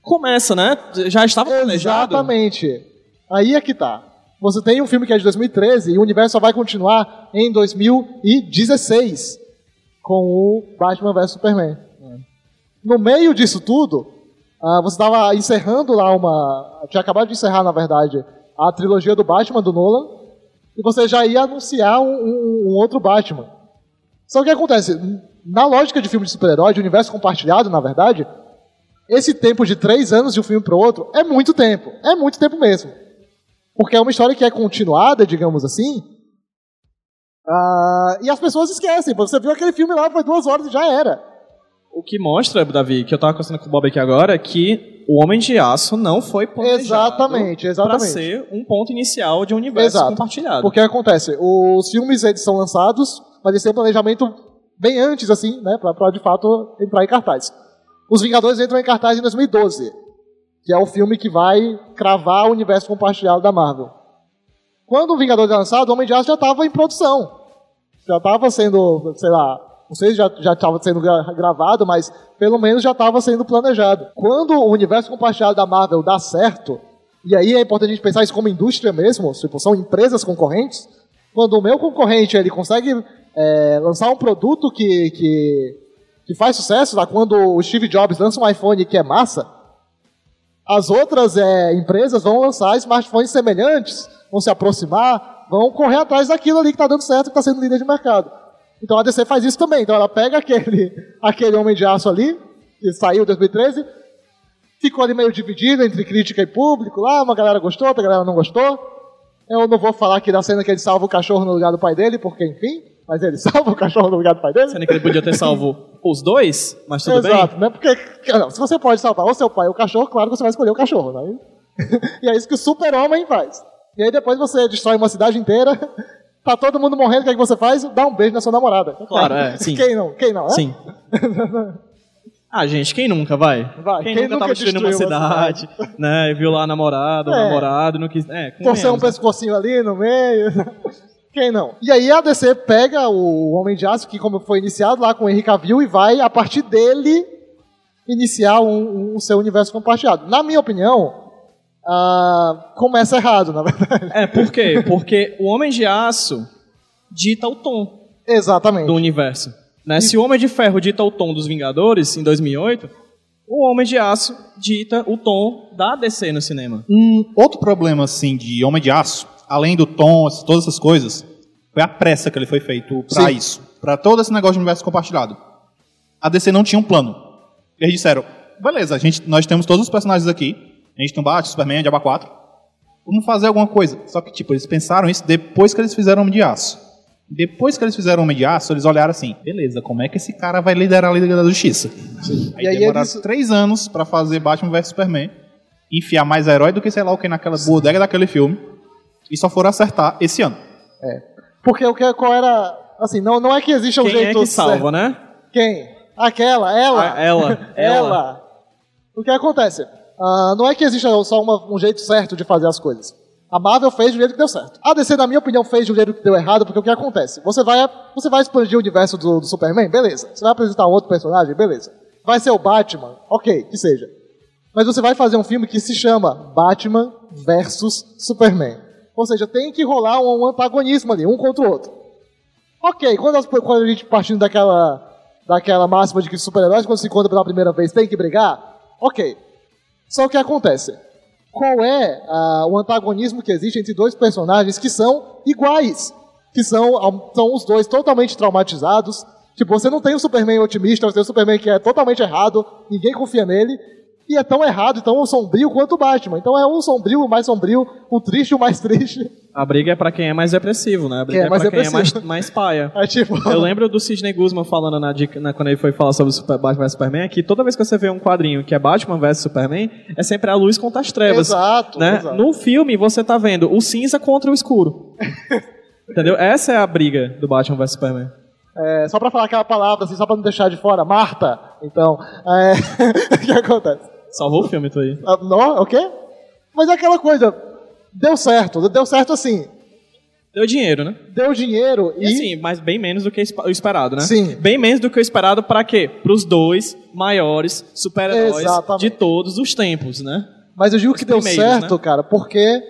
Começa, né? Já estava planejado. Exatamente. Aí é que tá. Você tem um filme que é de 2013 e o universo só vai continuar em 2016 com o Batman vs Superman. No meio disso tudo, ah, você estava encerrando lá uma. Tinha acabado de encerrar, na verdade, a trilogia do Batman do Nolan e você já ia anunciar um, um- um outro Batman. Só que o que acontece? Na lógica de filme de super-herói, de universo compartilhado, na verdade, esse tempo de três anos de um filme para o outro é muito tempo. É muito tempo mesmo. Porque é uma história que é continuada, digamos assim. ah, e as pessoas esquecem. Você viu aquele filme lá, foi duas horas e já era. O que mostra, Davi, que eu tava conversando com o Bob aqui agora, é que o Homem de Aço não foi planejado Exatamente, exatamente. para ser um ponto inicial de um universo Exato. compartilhado. Porque acontece, os filmes eles são lançados, mas eles têm um planejamento bem antes, assim, né, pra de fato entrar em cartaz. Os Vingadores entram em cartaz em 2012, que é o filme que vai cravar o universo compartilhado da Marvel. Quando o Vingadores é lançado, o Homem de Aço já estava em produção. Já estava sendo, sei lá, não sei se já estava sendo gra- gravado, mas pelo menos já estava sendo planejado. Quando o universo compartilhado da Marvel dá certo, e aí é importante a gente pensar isso como indústria mesmo, tipo, são empresas concorrentes. Quando o meu concorrente ele consegue é, lançar um produto que, que, que faz sucesso, lá, quando o Steve Jobs lança um iPhone que é massa, as outras é, empresas vão lançar smartphones semelhantes, vão se aproximar, vão correr atrás daquilo ali que está dando certo, que está sendo líder de mercado. Então a DC faz isso também. Então ela pega aquele, aquele Homem de Aço ali, que saiu em 2013, ficou ali meio dividido entre crítica e público lá, uma galera gostou, outra galera não gostou. Eu não vou falar aqui da cena que ele salva o cachorro no lugar do pai dele, porque enfim, mas ele salva o cachorro no lugar do pai dele. Sendo que ele podia ter salvo os dois, mas tudo Exato, bem. né? Porque não, se você pode salvar o seu pai ou o cachorro, claro que você vai escolher o cachorro, né? e é isso que o super-homem faz. E aí depois você destrói uma cidade inteira, tá todo mundo morrendo, o que, é que você faz? Dá um beijo na sua namorada. Claro, é, sim. Quem não? Quem não? é? Sim. Ah, gente, quem nunca vai? Vai, Quem, quem nunca nunca tava destruindo uma destruiu uma cidade, né? E viu lá a namorada, o É. namorado, não quis. É, Torcer um né? pescocinho ali no meio. Quem não? E aí a DC pega o Homem de Aço, que como foi iniciado lá com o Henry Cavill, e vai, a partir dele, iniciar um, um seu universo compartilhado. Na minha opinião, ah, começa errado, na verdade. É, por quê? Porque o Homem de Aço dita o tom Exatamente. do universo. Né? Se o Homem de Ferro dita o tom dos Vingadores, em 2008, o Homem de Aço dita o tom da DC no cinema. Um outro problema, assim, de Homem de Aço, além do tom, todas essas coisas, foi a pressa que ele foi feito pra Sim. isso. Pra todo esse negócio de universo compartilhado. A DC não tinha um plano. Eles disseram, beleza, a gente, nós temos todos os personagens aqui, a gente tem o Batman, Superman, Diaba 4, vamos fazer alguma coisa. Só que, tipo, eles pensaram isso depois que eles fizeram Homem de Aço. Depois que eles fizeram Homem de Aço, eles olharam assim, beleza, como é que esse cara vai liderar a Liga da Justiça? Aí, E aí demoraram eles- três anos pra fazer Batman vs Superman, enfiar mais herói do que sei lá o que naquela bodega daquele filme, e só foram acertar esse ano. Porque o que, qual era. Assim, não, não é que existe um Quem jeito é que salva, certo. né? Quem? Aquela, ela. Ah, ela, ela. ela. O que acontece? Ah, não é que exista só uma- um jeito certo de fazer as coisas. A Marvel fez do jeito que deu certo. A DC, na minha opinião, fez do jeito que deu errado, porque o que acontece? Você vai, você vai expandir o universo do, do Superman? Beleza. Você vai apresentar um outro personagem? Beleza. Vai ser o Batman? Ok, que seja. Mas você vai fazer um filme que se chama Batman versus Superman. Ou seja, tem que rolar um, antagonismo ali, um contra o outro. Ok, quando, quando a gente partindo daquela, daquela máxima de que super-heróis, quando se encontram pela primeira vez, tem que brigar, ok. Só o que acontece? Qual é ah, o antagonismo que existe entre dois personagens que são iguais? Que são, ao- são os dois totalmente traumatizados. Tipo, você não tem o Superman otimista, você tem o Superman que é totalmente errado, ninguém confia nele. E é tão errado tão sombrio quanto o Batman. Então é um sombrio, o mais sombrio, o triste, o mais triste. A briga é pra quem é mais depressivo, né? A briga Quem é é, mais pra quem é mais, mais paia. É tipo. Eu lembro do Sidney Guzman falando na, dica- na- quando ele foi falar sobre o Super, Batman vs Superman que toda vez que você vê um quadrinho que é Batman vs Superman, é sempre a luz contra as trevas. Exato, né? exato. No filme você tá vendo o cinza contra o escuro. Entendeu? Essa é a briga do Batman vs Superman. É, só pra falar aquela palavra, assim, só pra não deixar de fora, Marta. Então, é, o que acontece? Salvou o filme, tu aí. Ah, Não, o quê? Mas é aquela coisa, deu certo, deu certo assim, Deu dinheiro, né? deu dinheiro E assim, mas bem menos do que o esperado, né? Sim. Bem menos do que o esperado pra quê? Pros dois maiores super-heróis de todos os tempos, né? Mas eu digo que deu certo, né? cara, porque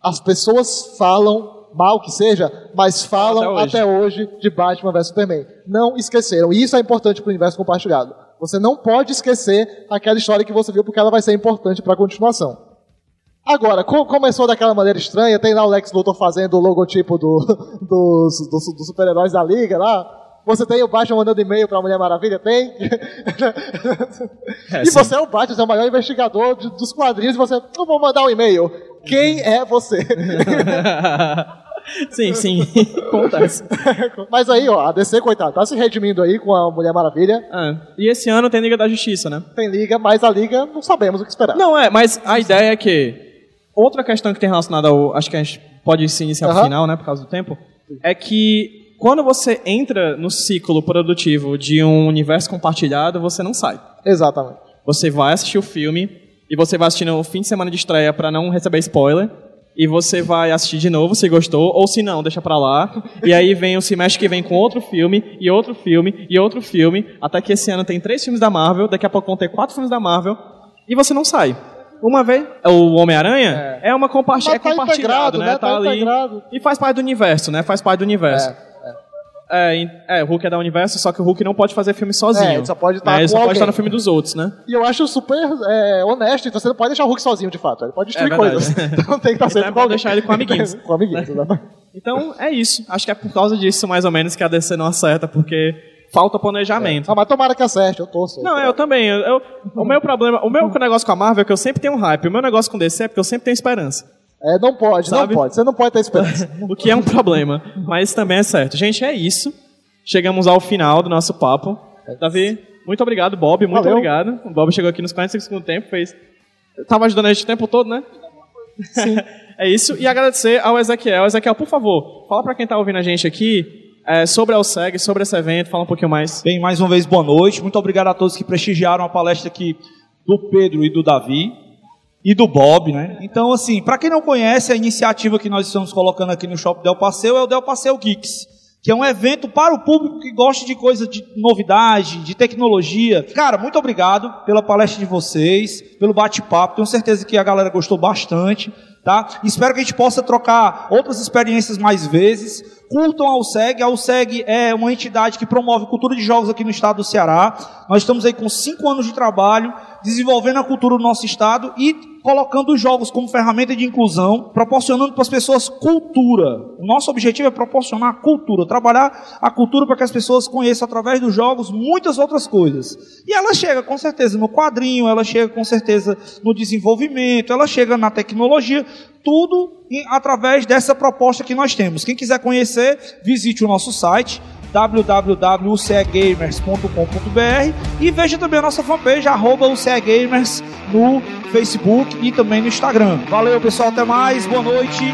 as pessoas falam, mal que seja, mas falam Até até hoje, de Batman vs Superman. Não esqueceram. E isso é importante pro universo compartilhado. Você não pode esquecer aquela história que você viu, porque ela vai ser importante pra continuação. Agora, co- começou daquela maneira estranha, tem lá o Lex Luthor fazendo o logotipo do, dos, dos, dos super-heróis da Liga lá. Você tem o Batman mandando e-mail pra Mulher Maravilha? Tem. É, e sim. você é o Batman, você é o maior investigador de- dos quadrinhos, e você, eu vou mandar um e-mail. Quem é você? sim, sim. Acontece. Mas aí, ó, a DC, coitado, tá se redimindo aí com a Mulher Maravilha. Ah, e esse ano tem Liga da Justiça, né? Tem liga, mas a liga não sabemos o que esperar. Não, é, mas a ideia é que. Outra questão que tem relacionada ao. Acho que a gente pode se iniciar no final, né? Por causa do tempo. É que quando você entra no ciclo produtivo de um universo compartilhado, você não sai. Exatamente. Você vai assistir o filme e você vai assistir no fim de semana de estreia pra não receber spoiler. E você vai assistir de novo se gostou, ou se não, deixa pra lá. E aí vem o semestre que vem com outro filme, e outro filme, e outro filme. Até que esse ano tem três filmes da Marvel, daqui a pouco vão ter quatro filmes da Marvel. E você não sai. Uma vez, o Homem-Aranha é. uma comparti Mas é tá compartilhado, né? né? Tá, Tá ali. E faz parte do universo, né? Faz parte do universo. É, em- é, o Hulk é da universo, só que o Hulk não pode fazer filme sozinho. É, ele só pode estar Né? Ele só pode estar no filme dos outros, né? E eu acho super é, honesto, então você não pode deixar o Hulk sozinho, de fato. Ele pode destruir É coisas. Então tem que estar sempre é com bom alguém. deixar ele com amiguinhos. com amiguinhos. Então é isso. Acho que é por causa disso, mais ou menos, que a DC não acerta, porque falta planejamento. Ah, mas tomara que acerte, eu torço. Não, eu também. Eu, eu- o meu problema, o meu negócio com a Marvel é que eu sempre tenho hype. O meu negócio com DC é porque eu sempre tenho esperança. É, não pode, Sabe? não pode. Você não pode ter esperança. O que é um problema. Mas também é certo. Gente, é isso. Chegamos ao final do nosso papo. Davi, muito obrigado, Bob. Muito Valeu. obrigado. O Bob chegou aqui nos 45 segundos do tempo, fez. Tava ajudando a gente o tempo todo, né? Sim. é isso. E agradecer ao Ezequiel. Ezequiel, por favor, fala pra quem tá ouvindo a gente aqui é, sobre a OSEG, sobre esse evento, fala um pouquinho mais. Bem, mais uma vez, boa noite. Muito obrigado a todos que prestigiaram a palestra aqui do Pedro e do Davi e do Bob, né? Então, assim, para quem não conhece, a iniciativa que nós estamos colocando aqui no Shopping Del Passeio é o Del Passeio Geeks, que é um evento para o público que gosta de coisa de novidade, de tecnologia. Cara, muito obrigado pela palestra de vocês, pelo bate-papo. Tenho certeza que a galera gostou bastante, tá? Espero que a gente possa trocar outras experiências mais vezes. Curtam a USEG. A USEG é uma entidade que promove cultura de jogos aqui no estado do Ceará. Nós estamos aí com cinco anos de trabalho, desenvolvendo a cultura do nosso estado e colocando os jogos como ferramenta de inclusão, proporcionando para as pessoas cultura. O nosso objetivo é proporcionar cultura, trabalhar a cultura para que as pessoas conheçam através dos jogos muitas outras coisas. E ela chega com certeza no quadrinho, ela chega com certeza no desenvolvimento, ela chega na tecnologia, tudo através dessa proposta que nós temos. Quem quiser conhecer, visite o nosso site www.ucegamers.com.br e veja também a nossa fanpage arroba UCEgamers no Facebook e também no Instagram. Valeu pessoal, até mais, boa noite.